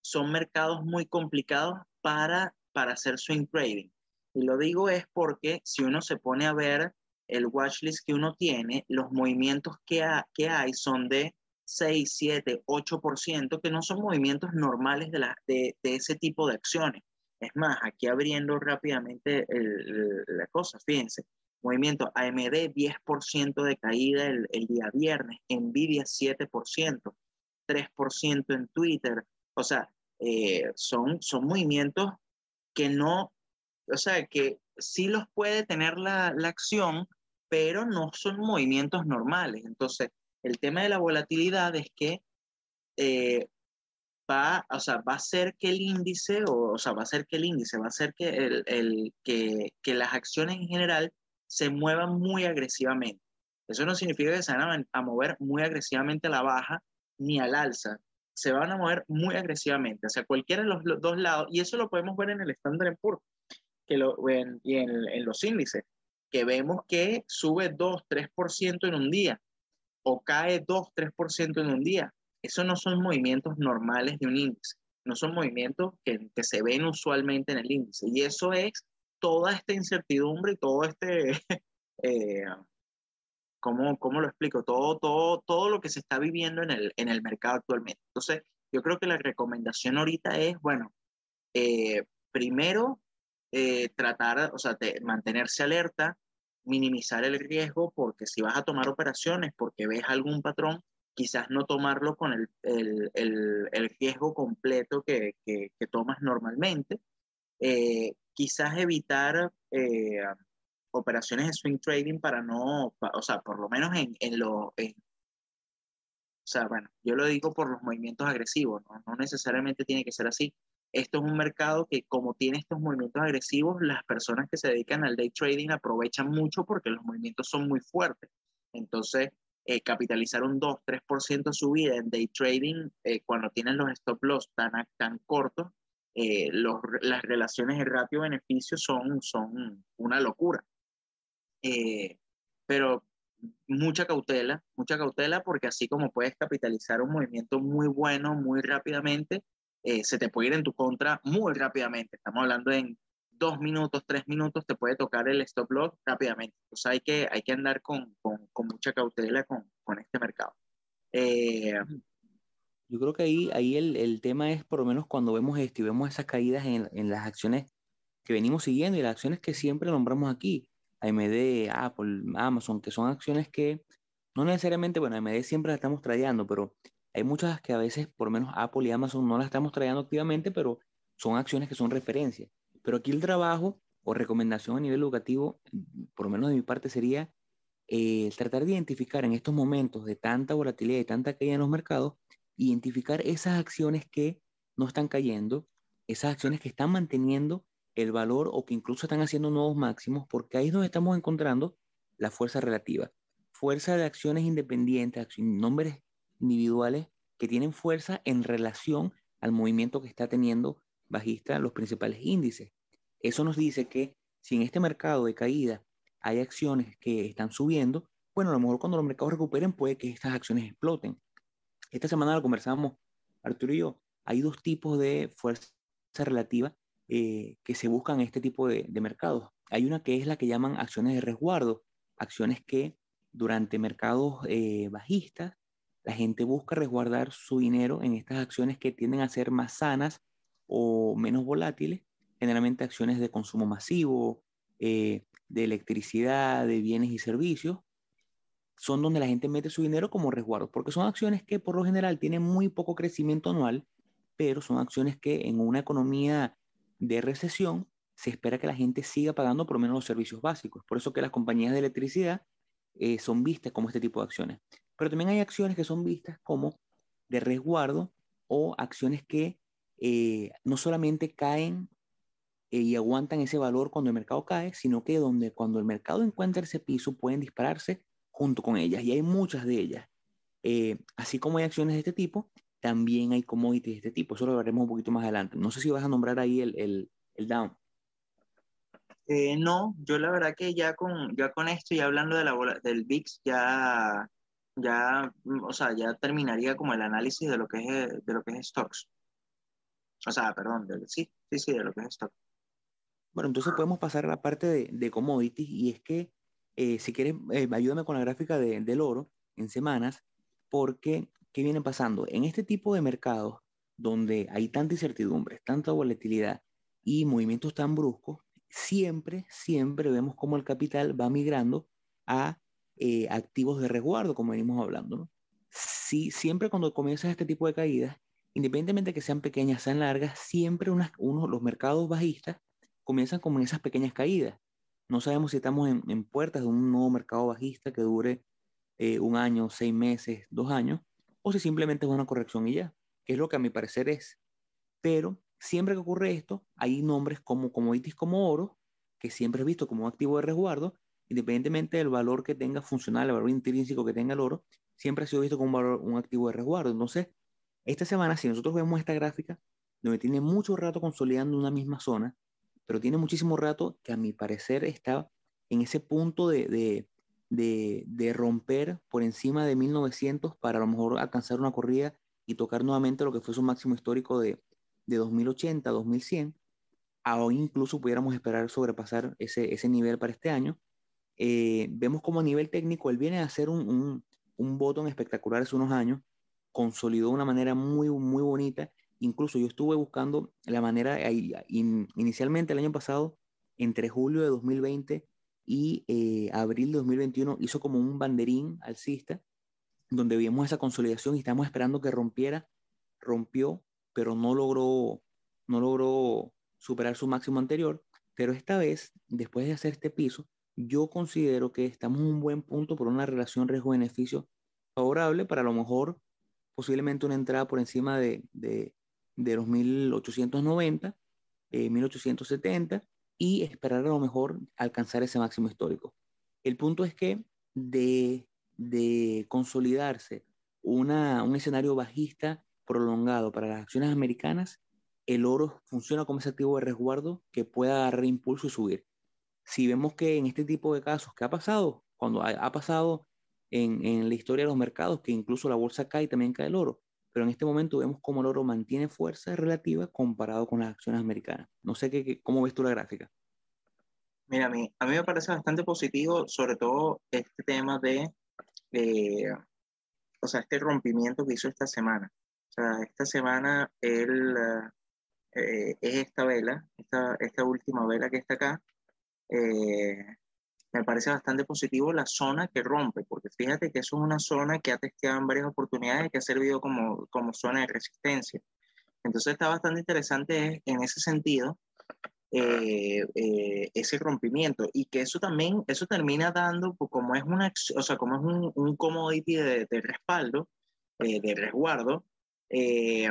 son mercados muy complicados para, para hacer swing trading. Y lo digo es porque si uno se pone a ver el watchlist que uno tiene, los movimientos que, que hay son de 6, 7, 8%, que no son movimientos normales de, la, de, de ese tipo de acciones. Es más, aquí abriendo rápidamente el, la cosa, fíjense, movimiento. AMD 10% de caída el, el, día viernes, Nvidia 7%, 3% en Twitter. O sea, eh, son, son movimientos que no, o sea, que sí los puede tener la, la acción, pero no son movimientos normales. Entonces, el tema de la volatilidad es que eh, va, o sea, va a ser que el índice, o, o, sea, va a ser que el índice, va a ser que, el, el, que, que las acciones en general se muevan muy agresivamente. Eso no significa que se van a, a mover muy agresivamente a la baja ni al alza. Se van a mover muy agresivamente, sea, cualquiera de los, dos lados. Y eso lo podemos ver en el Standard Poor's que lo, en, y en, en los índices, que vemos que sube 2, 3% en un día o cae 2, 3% en un día. Esos no son movimientos normales de un índice, no son movimientos que, que, se ven usualmente en el índice. Y eso es toda esta incertidumbre y todo este, eh, ¿cómo, ¿cómo, lo explico? Todo, todo, todo lo que se está viviendo en el, en el mercado actualmente. Entonces, yo creo que la recomendación ahorita es, bueno, eh, primero, eh, tratar, o sea, mantenerse alerta, minimizar el riesgo, porque si vas a tomar operaciones porque ves algún patrón, quizás no tomarlo con el, el, el, el riesgo completo que, que, que, tomas normalmente. Eh, quizás evitar eh, operaciones de swing trading para no, o sea, por lo menos en, en lo... En, o sea, bueno, yo lo digo por los movimientos agresivos, ¿no? no necesariamente tiene que ser así. Esto es un mercado que como tiene estos movimientos agresivos, las personas que se dedican al day trading aprovechan mucho porque los movimientos son muy fuertes. Entonces, eh, capitalizar un 2-3% subida en day trading eh, cuando tienen los stop loss tan, tan cortos, eh, los, las relaciones de ratio-beneficio son, son una locura. Eh, pero mucha cautela, mucha cautela porque así como puedes capitalizar un movimiento muy bueno muy rápidamente, eh, se te puede ir en tu contra muy rápidamente. Estamos hablando en dos minutos, tres minutos, te puede tocar el stop loss rápidamente. Entonces hay que, hay que andar con, con, con mucha cautela con, con este mercado. Eh, Yo creo que ahí, ahí el, el, tema es, por lo menos cuando vemos esto y vemos esas caídas en, en las acciones que venimos siguiendo y las acciones que siempre nombramos aquí, AMD, Apple, Amazon, que son acciones que no necesariamente, bueno, AMD siempre las estamos trayendo, pero hay muchas que a veces, por lo menos Apple y Amazon, no las estamos trayendo activamente, pero son acciones que son referencia. Pero aquí el trabajo o recomendación a nivel educativo, por lo menos de mi parte, sería eh, tratar de identificar en estos momentos de tanta volatilidad y tanta caída en los mercados, identificar esas acciones que no están cayendo, esas acciones que están manteniendo el valor o que incluso están haciendo nuevos máximos, porque ahí donde estamos encontrando la fuerza relativa. Fuerza de acciones independientes, nombres individuales que tienen fuerza en relación al movimiento que está teniendo bajista los principales índices. Eso nos dice que si en este mercado de caída hay acciones que están subiendo, bueno, a lo mejor cuando los mercados recuperen puede que estas acciones exploten. Esta semana lo conversamos Arturo y yo. Hay dos tipos de fuerza relativa eh, que se buscan en este tipo de, mercados. Hay una que es la que llaman acciones de resguardo, acciones que durante mercados eh, bajistas la gente busca resguardar su dinero en estas acciones que tienden a ser más sanas o menos volátiles, generalmente acciones de consumo masivo, eh, de electricidad, de bienes y servicios, son donde la gente mete su dinero como resguardo, porque son acciones que por lo general tienen muy poco crecimiento anual, pero son acciones que en una economía de recesión, se espera que la gente siga pagando por lo menos los servicios básicos. Por eso que las compañías de electricidad eh, son vistas como este tipo de acciones. Pero también hay acciones que son vistas como de resguardo o acciones que eh, no solamente caen eh, y aguantan ese valor cuando el mercado cae, sino que donde cuando el mercado encuentra ese piso pueden dispararse junto con ellas. Y hay muchas de ellas. Así como hay acciones de este tipo, también hay commodities de este tipo. Eso lo veremos un poquito más adelante. No sé si vas a nombrar ahí el, el, el down. Eh, no, yo la verdad que ya con, ya con esto, ya hablando de la del VIX, ya, ya, mm, o sea, ya terminaría como el análisis de lo que es, de lo que es stocks. O sea, perdón, de, sí, sí, sí, de lo que es stocks. Bueno, entonces podemos pasar a la parte de, de commodities y es que, eh, si quieres, eh, ayúdame con la gráfica de, del oro en semanas, porque ¿qué viene pasando? En este tipo de mercados donde hay tanta incertidumbre, tanta volatilidad y movimientos tan bruscos, siempre, siempre vemos cómo el capital va migrando a eh, activos de resguardo, como venimos hablando. ¿no? Sí, siempre cuando comienzan este tipo de caídas, independientemente de que sean pequeñas, sean largas, siempre unas, uno, los mercados bajistas comienzan como en esas pequeñas caídas. No sabemos si estamos en, puertas de un nuevo mercado bajista que dure eh, un año, seis meses, dos años, o si simplemente es una corrección y ya, que es lo que a mi parecer es. Pero siempre que ocurre esto, hay nombres como commodities como oro, que siempre es visto como un activo de resguardo, independientemente del valor que tenga funcional, el valor intrínseco que tenga el oro, siempre ha sido visto como un, valor, activo de resguardo. Entonces, esta semana, si nosotros vemos esta gráfica, donde tiene mucho rato consolidando una misma zona, pero tiene muchísimo rato que a mi parecer está en ese punto de, de, de romper por encima de 1900 para a lo mejor alcanzar una corrida y tocar nuevamente lo que fue su máximo histórico de, de 2080, 2100, o incluso pudiéramos esperar sobrepasar ese, ese nivel para este año. Eh, vemos como a nivel técnico él viene a hacer un, un, un botón espectacular hace unos años, consolidó de una manera muy, muy bonita. Incluso yo estuve buscando la manera, inicialmente el año pasado, entre julio de 2020 y eh, abril de 2021, hizo como un banderín alcista, donde vimos esa consolidación y estamos esperando que rompiera, rompió, pero no logró, no logró superar su máximo anterior. Pero esta vez, después de hacer este piso, yo considero que estamos en un buen punto por una relación riesgo-beneficio favorable para a lo mejor posiblemente una entrada por encima de, de, de los 1890, 1870 eh, y esperar a lo mejor alcanzar ese máximo histórico. El punto es que de, consolidarse una, un escenario bajista prolongado para las acciones americanas, el oro funciona como ese activo de resguardo que pueda dar impulso y subir. Si vemos que en este tipo de casos, ¿qué ha pasado? Cuando ha, pasado en, en, la historia de los mercados, que incluso la bolsa cae también cae el oro, pero en este momento vemos cómo el oro mantiene fuerza relativa comparado con las acciones americanas. No sé qué, cómo ves tú la gráfica. Mira, a mí, a mí me parece bastante positivo, sobre todo este tema de, de o sea, este rompimiento que hizo esta semana. O sea, esta semana él, eh, es esta vela, esta, esta última vela que está acá, eh, me parece bastante positivo la zona que rompe, porque fíjate que eso es una zona que ha testeado en varias oportunidades y que ha servido como, como zona de resistencia. Entonces está bastante interesante en ese sentido eh, ese rompimiento y que eso también, eso termina dando, pues, como es una, o sea, como es un, un commodity de, de respaldo, de resguardo, eh,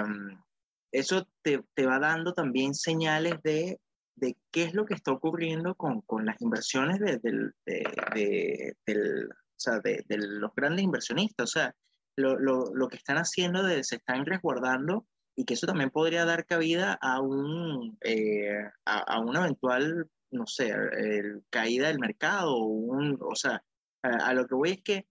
eso te, te, va dando también señales de, de, qué es lo que está ocurriendo con, con las inversiones de, de, del, o sea, de, los grandes inversionistas. O sea, lo, lo, lo, que están haciendo de, se están resguardando y que eso también podría dar cabida a, un, eh, a, a, una eventual, no sé, el, caída del mercado. Un, o sea, a, a, lo que voy es que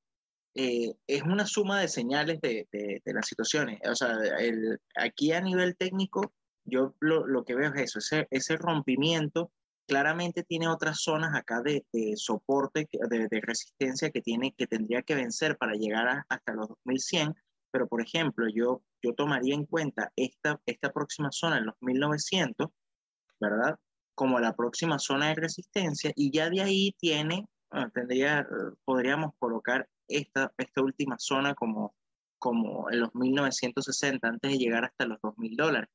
eh, es una suma de señales de, de, las situaciones. O sea, el, aquí a nivel técnico, yo lo, lo, que veo es eso, ese, ese rompimiento claramente tiene otras zonas acá de, de soporte, de, de, resistencia que, tiene, que tendría que vencer para llegar hasta los 2100, pero por ejemplo, yo, yo tomaría en cuenta esta, esta próxima zona en los 1900, ¿verdad? Como la próxima zona de resistencia y ya de ahí tiene, bueno, tendría, podríamos colocar esta, esta última zona como, como en los 1960, antes de llegar hasta los 2.000 dólares.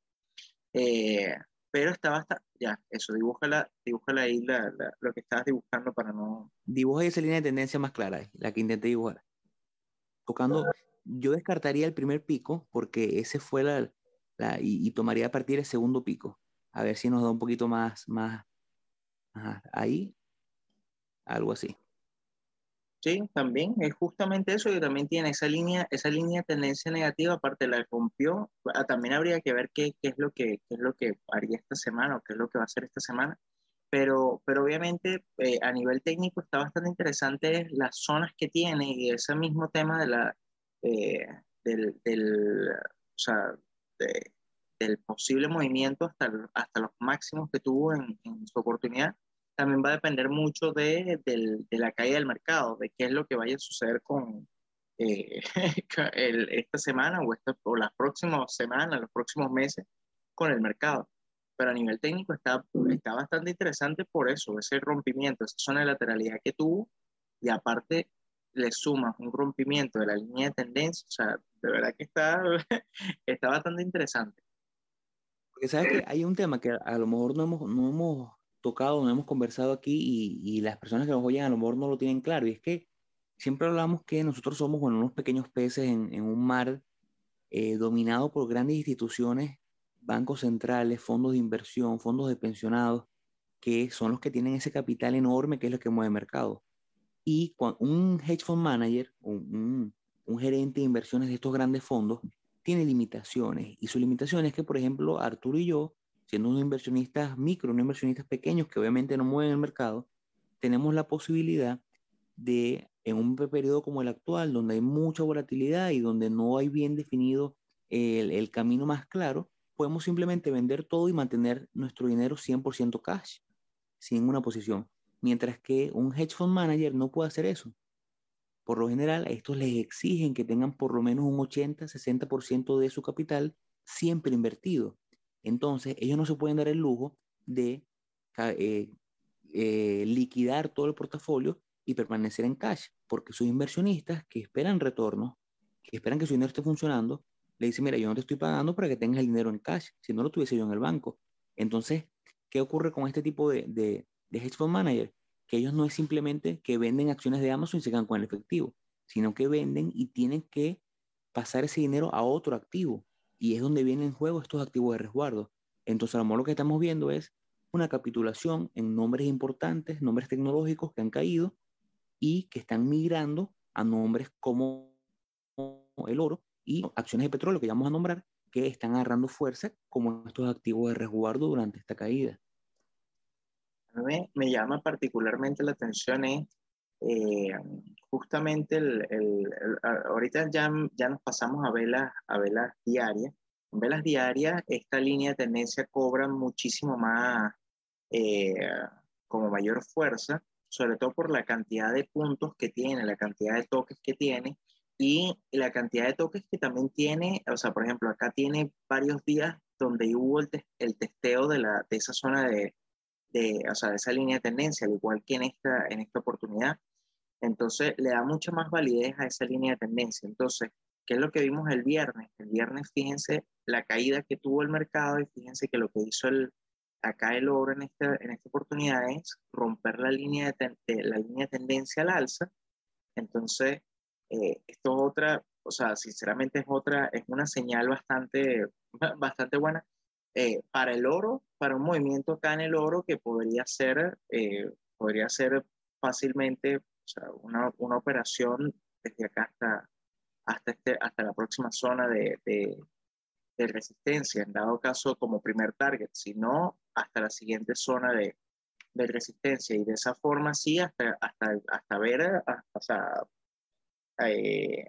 Eh, pero estaba hasta, ya, eso, dibújala, dibújala ahí la, la, lo que estabas dibujando para no... Dibuja esa línea de tendencia más clara, la que intenté dibujar. Tocando, yo descartaría el primer pico porque ese fue la, la y, y, tomaría a partir el segundo pico. A ver si nos da un poquito más, más, ajá, ahí, algo así. Sí, también es justamente eso que también tiene esa línea, esa línea de tendencia negativa, aparte la rompió, ah, también habría que ver qué, qué, es lo que, qué es lo que haría esta semana o qué es lo que va a hacer esta semana, pero, pero obviamente eh, a nivel técnico está bastante interesante las zonas que tiene y ese mismo tema de la, eh, del, del, o sea, de, del posible movimiento hasta, hasta los máximos que tuvo en, en su oportunidad también va a depender mucho de, de, de, la caída del mercado, de qué es lo que vaya a suceder con eh, el, esta semana o, esta, o las próximas semanas, los próximos meses con el mercado. pero a nivel técnico está, está bastante interesante por eso, ese rompimiento, esa zona de lateralidad que tuvo, y aparte le sumas un rompimiento de la línea de tendencia, o sea, de verdad que está, está bastante interesante. Porque sabes que hay un tema que a lo mejor no hemos, no hemos tocado, no hemos conversado aquí y, y, las personas que nos oyen a lo mejor no lo tienen claro, y es que siempre hablamos que nosotros somos bueno, unos pequeños peces en, en un mar eh, dominado por grandes instituciones, bancos centrales, fondos de inversión, fondos de pensionados, que son los que tienen ese capital enorme que es lo que mueve el mercado. Y un hedge fund manager, un, un, gerente de inversiones de estos grandes fondos, tiene limitaciones. Y su limitación es que, por ejemplo, Arturo y yo, siendo unos inversionistas micro, unos inversionistas pequeños que obviamente no mueven el mercado, tenemos la posibilidad de, en un periodo como el actual, donde hay mucha volatilidad y donde no hay bien definido el, camino más claro, podemos simplemente vender todo y mantener nuestro dinero 100% cash, sin una posición. Mientras que un hedge fund manager no puede hacer eso. Por lo general, estos les exigen que tengan por lo menos un 80-60% de su capital siempre invertido. Entonces, ellos no se pueden dar el lujo de eh, eh, liquidar todo el portafolio y permanecer en cash, porque sus inversionistas que esperan retorno, que esperan que su dinero esté funcionando, le dicen, mira, yo no te estoy pagando para que tengas el dinero en cash, si no lo tuviese yo en el banco. Entonces, ¿qué ocurre con este tipo de, de, de hedge fund manager? Que ellos no es simplemente que venden acciones de Amazon y se quedan con el efectivo, sino que venden y tienen que pasar ese dinero a otro activo. Y es donde vienen en juego estos activos de resguardo. Entonces, a lo mejor lo que estamos viendo es una capitulación en nombres importantes, nombres tecnológicos que han caído y que están migrando a nombres como el oro y acciones de petróleo que ya vamos a nombrar que están agarrando fuerza como estos activos de resguardo durante esta caída. Me llama particularmente la atención es eh, justamente el, el, ahorita ya, ya nos pasamos a velas, a velas diarias. En velas diarias esta línea de tendencia cobra muchísimo más, eh, como mayor fuerza, sobre todo por la cantidad de puntos que tiene, la cantidad de toques que tiene y la cantidad de toques que también tiene, o sea, por ejemplo, acá tiene varios días donde hubo el, el testeo de, la, de esa zona de, de, o sea, de esa línea de tendencia, al igual que en esta, en esta oportunidad. Entonces, le da mucha más validez a esa línea de tendencia. Entonces, ¿qué es lo que vimos el viernes? El viernes, fíjense la caída que tuvo el mercado y fíjense que lo que hizo el, acá el oro en esta, en esta oportunidad es romper la línea de, de la línea de tendencia al alza. Entonces, eh, esto es otra, o sea, sinceramente es otra, es una señal bastante, bastante buena eh, para el oro, para un movimiento acá en el oro que podría ser, eh, podría ser fácilmente o sea, una, una, operación desde acá hasta, hasta, este, hasta la próxima zona de, de, de, resistencia, en dado caso como primer target, sino hasta la siguiente zona de, de resistencia y de esa forma sí hasta, hasta, hasta ver, hasta, o sea, eh,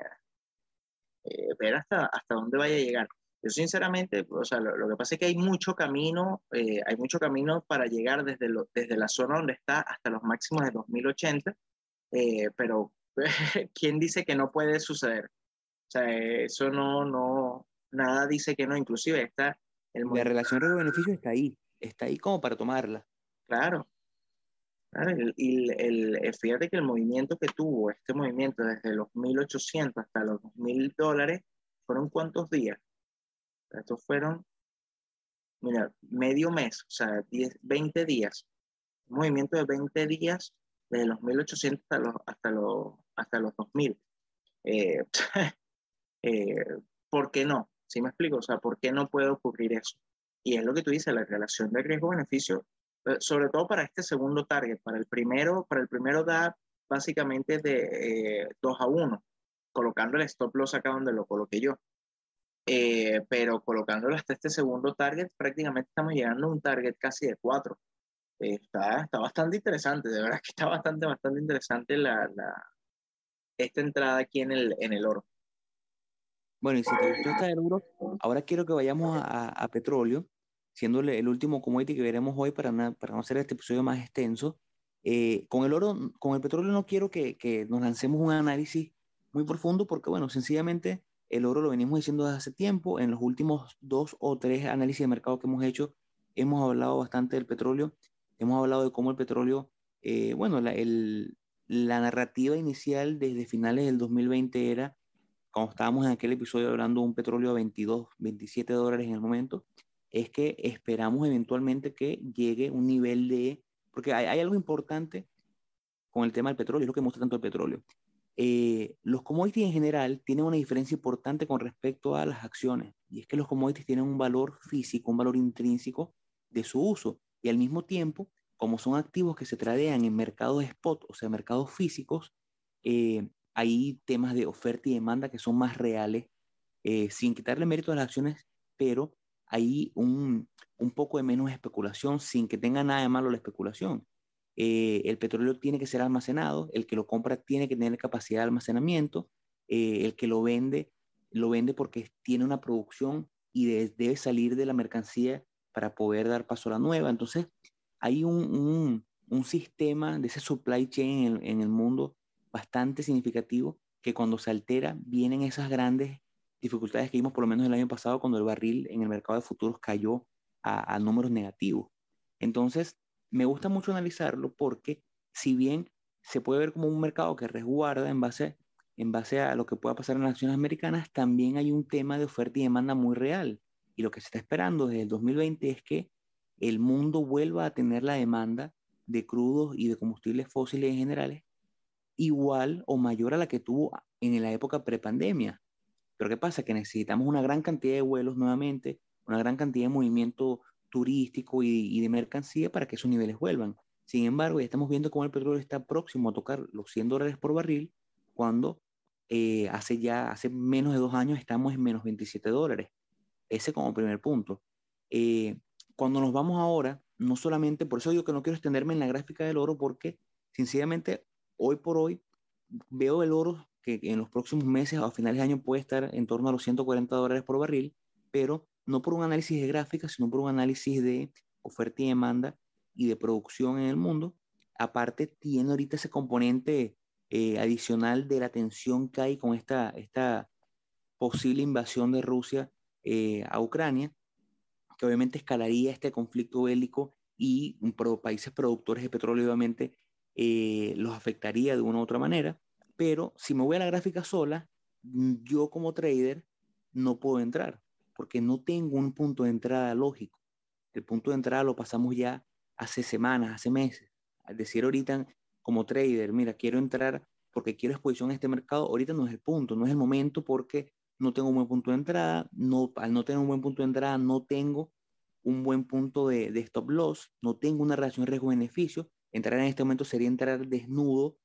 eh, ver hasta, hasta dónde vaya a llegar. Yo sinceramente, o sea, lo, que pasa es que hay mucho camino, eh, hay mucho camino para llegar desde, lo, desde la zona donde está hasta los máximos de 2080, pero ¿quién dice que no puede suceder? O sea, eso no, no, nada dice que no, inclusive está... El la relación de beneficio está ahí, está ahí como para tomarla. Claro, y el, el, fíjate que el movimiento que tuvo, este movimiento desde los 1.800 hasta los 2.000 dólares, fueron cuántos días? Estos fueron, mira, medio mes, o sea, 10, 20 días. Un movimiento de 20 días desde los 1.800 hasta los, hasta los, hasta los 2.000. Eh, eh, ¿Por qué no? ¿Sí me explico? O sea, ¿por qué no puede ocurrir eso? Y es lo que tú dices, la relación de riesgo-beneficio eh, sobre todo para este segundo target. Para el primero, para el primero da básicamente de 2 eh, a 1, colocando el stop loss acá donde lo coloqué yo. Eh, pero colocándolo hasta este segundo target, prácticamente estamos llegando a un target casi de 4. Está, está bastante interesante, de verdad que está bastante, bastante interesante la, la, esta entrada aquí en el, en el oro. Bueno, y si te gustó esta del oro, ahora quiero que vayamos a, a petróleo siendo el último commodity que veremos hoy para, para no hacer este episodio más extenso. Eh, con el oro, con el petróleo no quiero que, que, nos lancemos un análisis muy profundo porque, bueno, sencillamente el oro lo venimos diciendo desde hace tiempo. En los últimos dos o tres análisis de mercado que hemos hecho, hemos hablado bastante del petróleo, hemos hablado de cómo el petróleo, eh, bueno, la, el, la narrativa inicial desde finales del 2020 era, cuando estábamos en aquel episodio hablando de un petróleo a 22, 27 dólares en el momento, es que esperamos eventualmente que llegue un nivel de, porque hay, hay algo importante con el tema del petróleo, es lo que muestra tanto el petróleo. Eh, los commodities en general tienen una diferencia importante con respecto a las acciones, y es que los commodities tienen un valor físico, un valor intrínseco de su uso, y al mismo tiempo, como son activos que se tradean en mercados spot, o sea, mercados físicos, eh, hay temas de oferta y demanda que son más reales, eh, sin quitarle mérito a las acciones, pero hay un, un poco de menos especulación, sin que tenga nada de malo la especulación. Eh, el petróleo tiene que ser almacenado, el que lo compra tiene que tener capacidad de almacenamiento, eh, el que lo vende, lo vende porque tiene una producción y debe salir de la mercancía para poder dar paso a la nueva. Entonces, hay un, un, sistema de ese supply chain en el, mundo bastante significativo que cuando se altera vienen esas grandes dificultades que vimos por lo menos el año pasado cuando el barril en el mercado de futuros cayó a, números negativos. Entonces, me gusta mucho analizarlo porque si bien se puede ver como un mercado que resguarda en base, en base a lo que pueda pasar en las naciones americanas, también hay un tema de oferta y demanda muy real. Y lo que se está esperando desde el 2020 es que el mundo vuelva a tener la demanda de crudos y de combustibles fósiles en generales igual o mayor a la que tuvo en la época prepandemia. Pero ¿qué pasa? Que necesitamos una gran cantidad de vuelos nuevamente, una gran cantidad de movimiento turístico y, de mercancía para que esos niveles vuelvan. Sin embargo, ya estamos viendo cómo el petróleo está próximo a tocar los 100 dólares por barril, cuando eh, hace ya, hace menos de dos años estamos en menos 27 dólares. Ese como primer punto. Eh, cuando nos vamos ahora, no solamente, por eso digo que no quiero extenderme en la gráfica del oro, porque sinceramente, hoy por hoy, veo el oro que en los próximos meses o a finales de año puede estar en torno a los 140 dólares por barril, pero no por un análisis de gráficas, sino por un análisis de oferta y demanda y de producción en el mundo. Aparte, tiene ahorita ese componente eh, adicional de la tensión que hay con esta, esta posible invasión de Rusia eh, a Ucrania, que obviamente escalaría este conflicto bélico y pro, países productores de petróleo obviamente eh, los afectaría de una u otra manera. Pero si me voy a la gráfica sola, yo como trader no puedo entrar porque no tengo un punto de entrada lógico. El punto de entrada lo pasamos ya hace semanas, hace meses. Al decir ahorita como trader, mira, quiero entrar porque quiero exposición a este mercado, ahorita no es el punto, no es el momento porque no tengo un buen punto de entrada, no, al no tener un buen punto de entrada no tengo un buen punto de, de stop loss, no tengo una relación riesgo-beneficio. Entrar en este momento sería entrar desnudo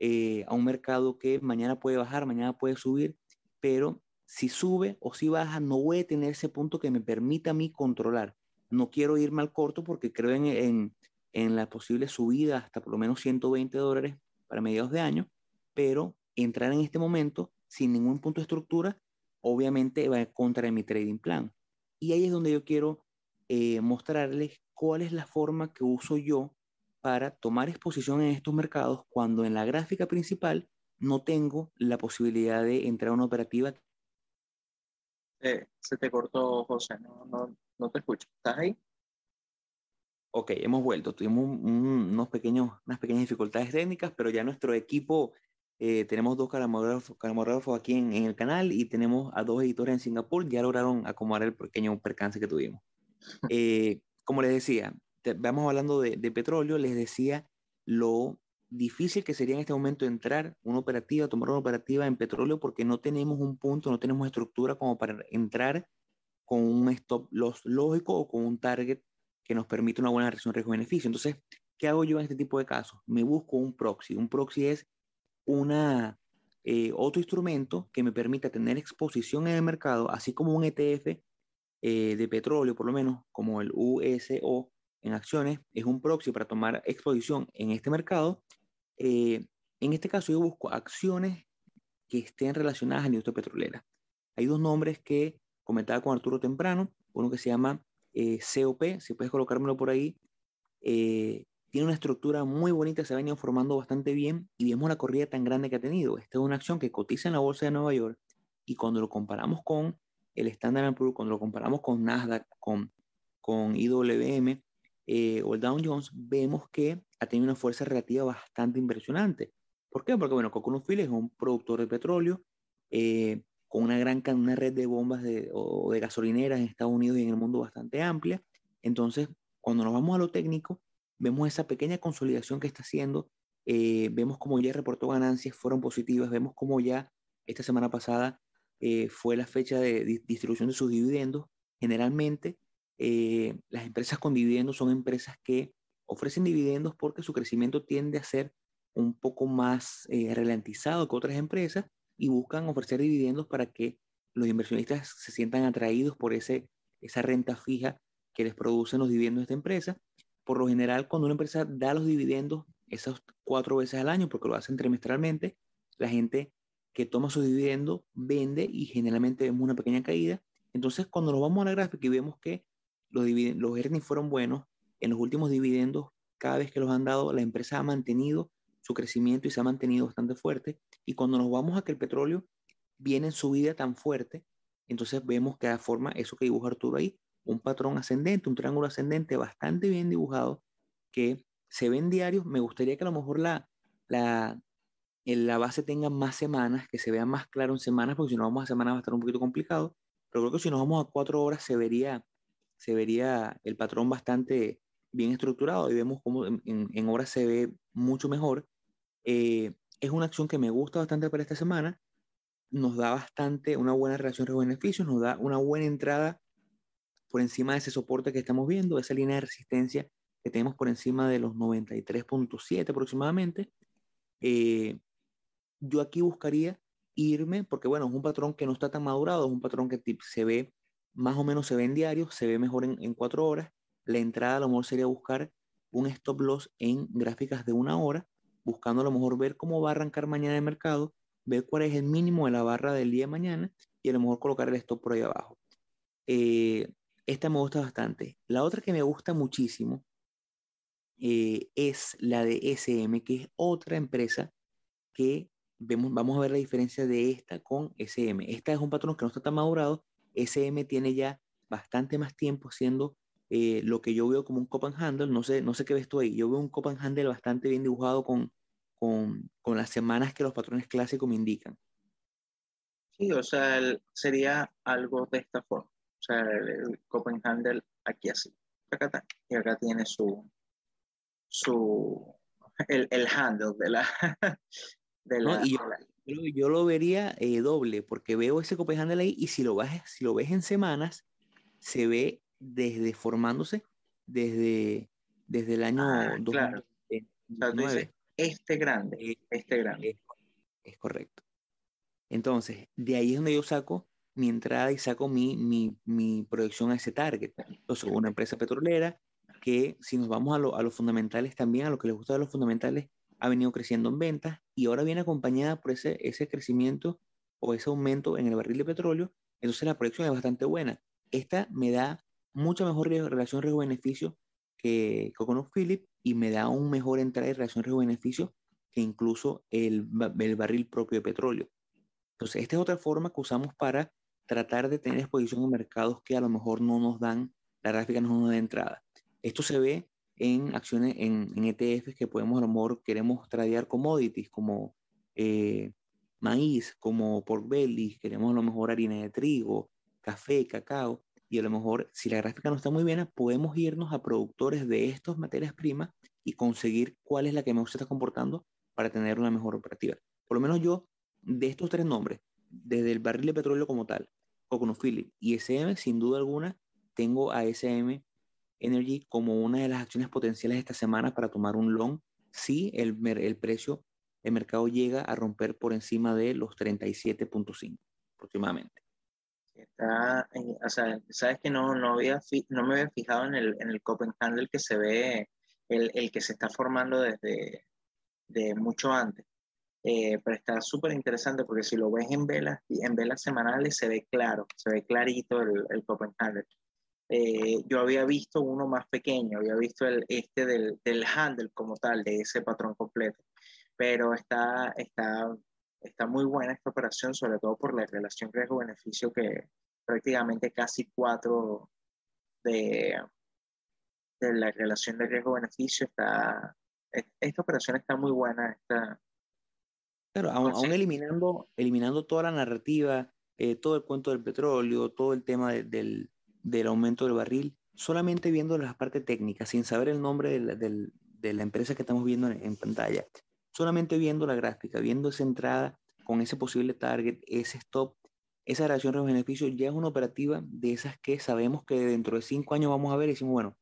eh, a un mercado que mañana puede bajar, mañana puede subir, pero si sube o si baja, no voy a tener ese punto que me permita a mí controlar. No quiero irme al corto porque creo en, en, la posible subida hasta por lo menos 120 dólares para mediados de año, pero entrar en este momento sin ningún punto de estructura, obviamente va en contra de mi trading plan. Y ahí es donde yo quiero eh, mostrarles cuál es la forma que uso yo para tomar exposición en estos mercados cuando en la gráfica principal no tengo la posibilidad de entrar a una operativa se te cortó, José, no, no, no te escucho. ¿Estás ahí? Ok, hemos vuelto. Tuvimos unos pequeños, unas pequeñas dificultades técnicas, pero ya nuestro equipo, eh, tenemos dos camarógrafos, aquí en, el canal y tenemos a dos editores en Singapur, ya lograron acomodar el pequeño percance que tuvimos. Eh, como les decía, vamos hablando de, de, petróleo, les decía lo difícil que sería en este momento entrar una operativa, tomar una operativa en petróleo porque no tenemos un punto, no tenemos estructura como para entrar con un stop loss lógico o con un target que nos permite una buena relación riesgo-beneficio. Entonces, ¿qué hago yo en este tipo de casos? Me busco un proxy. Un proxy es una, eh, otro instrumento que me permita tener exposición en el mercado, así como un ETF eh, de petróleo, por lo menos, como el USO en acciones, es un proxy para tomar exposición en este mercado eh, en este caso yo busco acciones que estén relacionadas a la industria petrolera. Hay dos nombres que comentaba con Arturo temprano, uno que se llama COP, si puedes colocármelo por ahí, tiene una estructura muy bonita, se ha venido formando bastante bien y vemos la corrida tan grande que ha tenido. Esta es una acción que cotiza en la bolsa de Nueva York y cuando lo comparamos con el Standard Poor's, cuando lo comparamos con Nasdaq, con, con IWM eh, o el Dow Jones, vemos que ha tenido una fuerza relativa bastante impresionante. ¿Por qué? Porque, bueno, CocoNophil es un productor de petróleo eh, con una gran una red de bombas de, o de gasolineras en Estados Unidos y en el mundo bastante amplia. Entonces, cuando nos vamos a lo técnico, vemos esa pequeña consolidación que está haciendo, eh, vemos como ya reportó ganancias, fueron positivas, vemos como ya esta semana pasada eh, fue la fecha de distribución de sus dividendos. Generalmente, eh, las empresas con dividendos son empresas que ofrecen dividendos porque su crecimiento tiende a ser un poco más ralentizado que otras empresas y buscan ofrecer dividendos para que los inversionistas se sientan atraídos por ese, esa renta fija que les producen los dividendos de esta empresa. Por lo general, cuando una empresa da los dividendos esas cuatro veces al año, porque lo hacen trimestralmente, la gente que toma su dividendo vende y generalmente vemos una pequeña caída. Entonces, cuando nos vamos a la gráfica y vemos que los, los earnings fueron buenos, en los últimos dividendos, cada vez que los han dado, la empresa ha mantenido su crecimiento y se ha mantenido bastante fuerte. Y cuando nos vamos a que el petróleo viene en subida tan fuerte, entonces vemos que da forma eso que dibuja Arturo ahí, un patrón ascendente, un triángulo ascendente bastante bien dibujado que se ven diarios. Me gustaría que a lo mejor la, la, en la base tenga más semanas, que se vea más claro en semanas, porque si no vamos a semanas va a estar un poquito complicado. Pero creo que si nos vamos a cuatro horas se vería, se vería el patrón bastante bien estructurado y vemos cómo en, en horas se ve mucho mejor. Eh, es una acción que me gusta bastante para esta semana. Nos da bastante, una buena relación riesgo-beneficio, nos da una buena entrada por encima de ese soporte que estamos viendo, esa línea de resistencia que tenemos por encima de los 93.7 aproximadamente. Eh, yo aquí buscaría irme, porque bueno, es un patrón que no está tan madurado, es un patrón que se ve, más o menos se ve en diario, se ve mejor en, en cuatro horas. La entrada a lo mejor sería buscar un stop loss en gráficas de una hora buscando a lo mejor ver cómo va a arrancar mañana el mercado, ver cuál es el mínimo de la barra del día de mañana y a lo mejor colocar el stop por ahí abajo. Eh, esta me gusta bastante. La otra que me gusta muchísimo eh, es la de SM, que es otra empresa que vemos, vamos a ver la diferencia de esta con SM. Esta es un patrón que no está tan madurado. SM tiene ya bastante más tiempo siendo eh, lo que yo veo como un cop and handle, no sé, no sé qué ves tú ahí, yo veo un cop and handle bastante bien dibujado con, con, con las semanas que los patrones clásicos me indican. Sí, o sea, sería algo de esta forma. O sea, el, cop and handle aquí así. Acá está. Y acá tiene su, su, el, el handle de la... De la, yo, yo, lo vería eh, doble, porque veo ese cop and handle ahí y si lo, ves, si lo ves en semanas, se ve desde formándose desde, desde el año ah, claro. este grande, eh, este grande. Es, correcto. Entonces, de ahí es donde yo saco mi entrada y saco mi, mi, mi proyección a ese target. Entonces, una empresa petrolera que si nos vamos a, lo, a los fundamentales también, a lo que les gusta de los fundamentales, ha venido creciendo en ventas y ahora viene acompañada por ese, ese crecimiento o ese aumento en el barril de petróleo. Entonces la proyección es bastante buena. Esta me da mucha mejor relación riesgo-beneficio que Coconut Philip y me da un mejor entrada de relación riesgo-beneficio que incluso el, el, barril propio de petróleo. Entonces, esta es otra forma que usamos para tratar de tener exposición en mercados que a lo mejor no nos dan, la gráfica no nos da entrada. Esto se ve en acciones, en, en ETFs que podemos a lo mejor queremos tradear commodities como eh, maíz, como pork belly, queremos a lo mejor harina de trigo, café, cacao y a lo mejor si la gráfica no está muy bien, podemos irnos a productores de estas materias primas y conseguir cuál es la que mejor se está comportando para tener una mejor operativa. Por lo menos yo, de estos tres nombres, desde el barril de petróleo como tal, Philip y SM, sin duda alguna, tengo a SM Energy como una de las acciones potenciales esta semana para tomar un long si el, el precio de mercado llega a romper por encima de los 37.5 aproximadamente. Está, o sea, sabes que no, no, había no me había fijado en el, en el Copenhagen que se ve, el, el, que se está formando desde de mucho antes. Eh, pero está súper interesante porque si lo ves en velas, en velas semanales se ve claro, se ve clarito el, el Copenhagen. Eh, yo había visto uno más pequeño, había visto el, este del, del handle como tal, de ese patrón completo, pero está, está está muy buena esta operación, sobre todo por la relación riesgo-beneficio que prácticamente casi cuatro de, este, la relación de riesgo-beneficio está, esta operación está muy buena. Está, claro, aún, eliminando, eliminando toda la narrativa, eh, todo el cuento del petróleo, todo el tema del, del, aumento del barril, solamente viendo las partes técnicas, sin saber el nombre del, de la empresa que estamos viendo en, pantalla, solamente viendo la gráfica, viendo esa entrada con ese posible target, ese stop, esa relación riesgo-beneficio ya es una operativa de esas que sabemos que dentro de cinco años vamos a ver y decimos, bueno,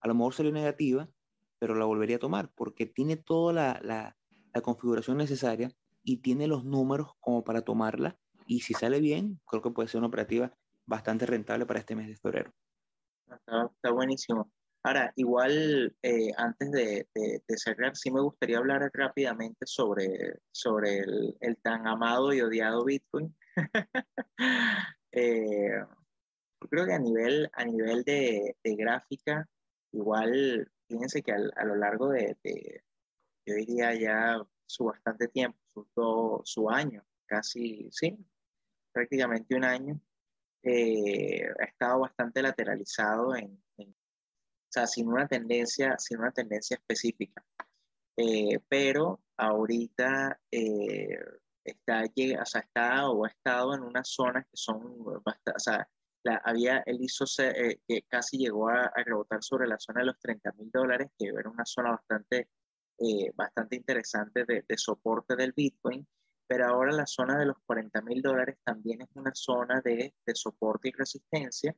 a lo mejor salió negativa, pero la volvería a tomar porque tiene toda la, la, la configuración necesaria y tiene los números como para tomarla y si sale bien, creo que puede ser una operativa bastante rentable para este mes de febrero. Está, está buenísimo. Ahora, igual eh, antes de, cerrar, sí me gustaría hablar rápidamente sobre, sobre el, tan amado y odiado Bitcoin. eh, creo que a nivel, a nivel de, gráfica, igual, fíjense que a lo largo de, yo diría ya su bastante tiempo, su, año, casi, sí, prácticamente un año, eh, ha estado bastante lateralizado en, o sea, sin una tendencia, sin una tendencia específica. Eh, pero ahorita eh, está, o sea, está o ha estado en unas zonas que son bastante, o sea, la, había, él hizo, eh, que casi llegó a, rebotar sobre la zona de los 30 mil dólares, que era una zona bastante, bastante interesante de, de, soporte del Bitcoin, pero ahora la zona de los 40 mil dólares también es una zona de, de soporte y resistencia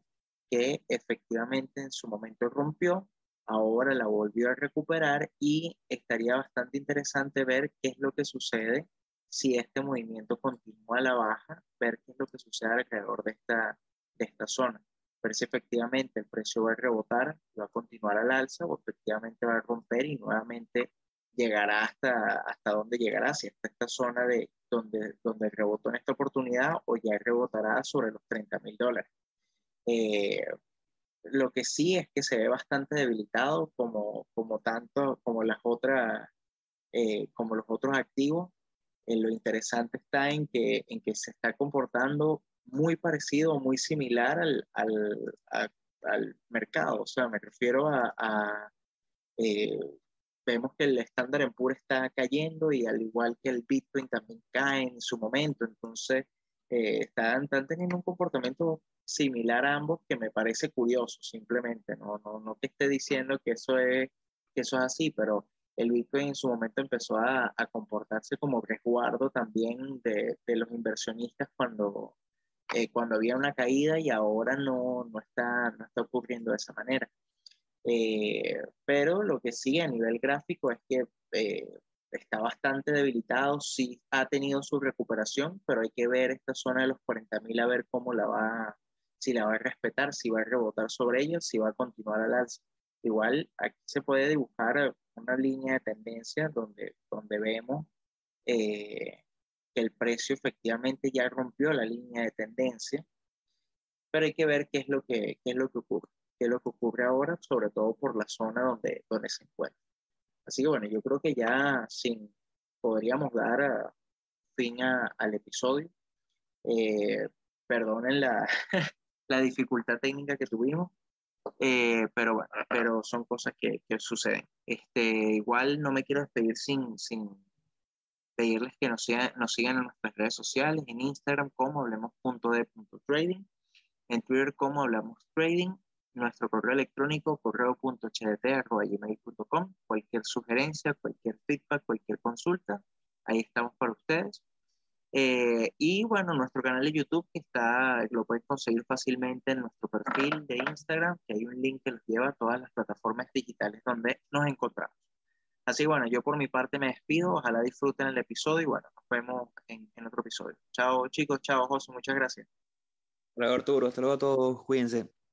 que efectivamente en su momento rompió, ahora la volvió a recuperar y estaría bastante interesante ver qué es lo que sucede si este movimiento continúa a la baja, ver qué es lo que sucede alrededor de esta, de esta zona, ver si efectivamente el precio va a rebotar, va a continuar al alza o efectivamente va a romper y nuevamente llegará hasta, hasta dónde llegará, si hasta esta zona de donde, donde rebotó en esta oportunidad o ya rebotará sobre los 30 mil dólares. Eh, lo que sí es que se ve bastante debilitado como, como tanto como las otras, eh, como los otros activos. Eh, lo interesante está en que, en que se está comportando muy parecido muy similar al, al, al, mercado. O sea, me refiero a, a vemos que el estándar en pura está cayendo y al igual que el Bitcoin también cae en su momento. Entonces, están, están teniendo un comportamiento similar a ambos que me parece curioso simplemente, no, no, no te esté diciendo que eso, es, que eso es así, pero el Bitcoin en su momento empezó a, a comportarse como resguardo también de, de los inversionistas cuando, eh, cuando había una caída y ahora no, no, está, no está ocurriendo de esa manera. Eh, pero lo que sí a nivel gráfico es que eh, está bastante debilitado, sí ha tenido su recuperación, pero hay que ver esta zona de los 40.000 a ver cómo la va, si la va a respetar, si va a rebotar sobre ellos, si va a continuar al alza. Igual aquí se puede dibujar una línea de tendencia donde, donde vemos eh, que el precio efectivamente ya rompió la línea de tendencia, pero hay que ver qué es lo que, qué es lo que ocurre, qué es lo que ocurre ahora, sobre todo por la zona donde, donde se encuentra. Así que bueno, yo creo que ya sin, podríamos dar fin al episodio. Eh, perdonen la, la dificultad técnica que tuvimos, eh, pero bueno, pero son cosas que, que, suceden. Este, igual no me quiero despedir sin, sin pedirles que nos sigan, nos sigan en nuestras redes sociales, en Instagram como hablemos.de.trading, en Twitter como hablamos trading, nuestro correo electrónico correo.hdt.gmail.com, cualquier sugerencia, cualquier feedback, cualquier consulta, ahí estamos para ustedes. Eh, y bueno, nuestro canal de YouTube que está, lo pueden conseguir fácilmente en nuestro perfil de Instagram, que hay un link que los lleva a todas las plataformas digitales donde nos encontramos. Así bueno, yo por mi parte me despido, ojalá disfruten el episodio y bueno, nos vemos en, en otro episodio. Chao chicos, chao José, muchas gracias. Hola Arturo, hasta luego a todos, cuídense.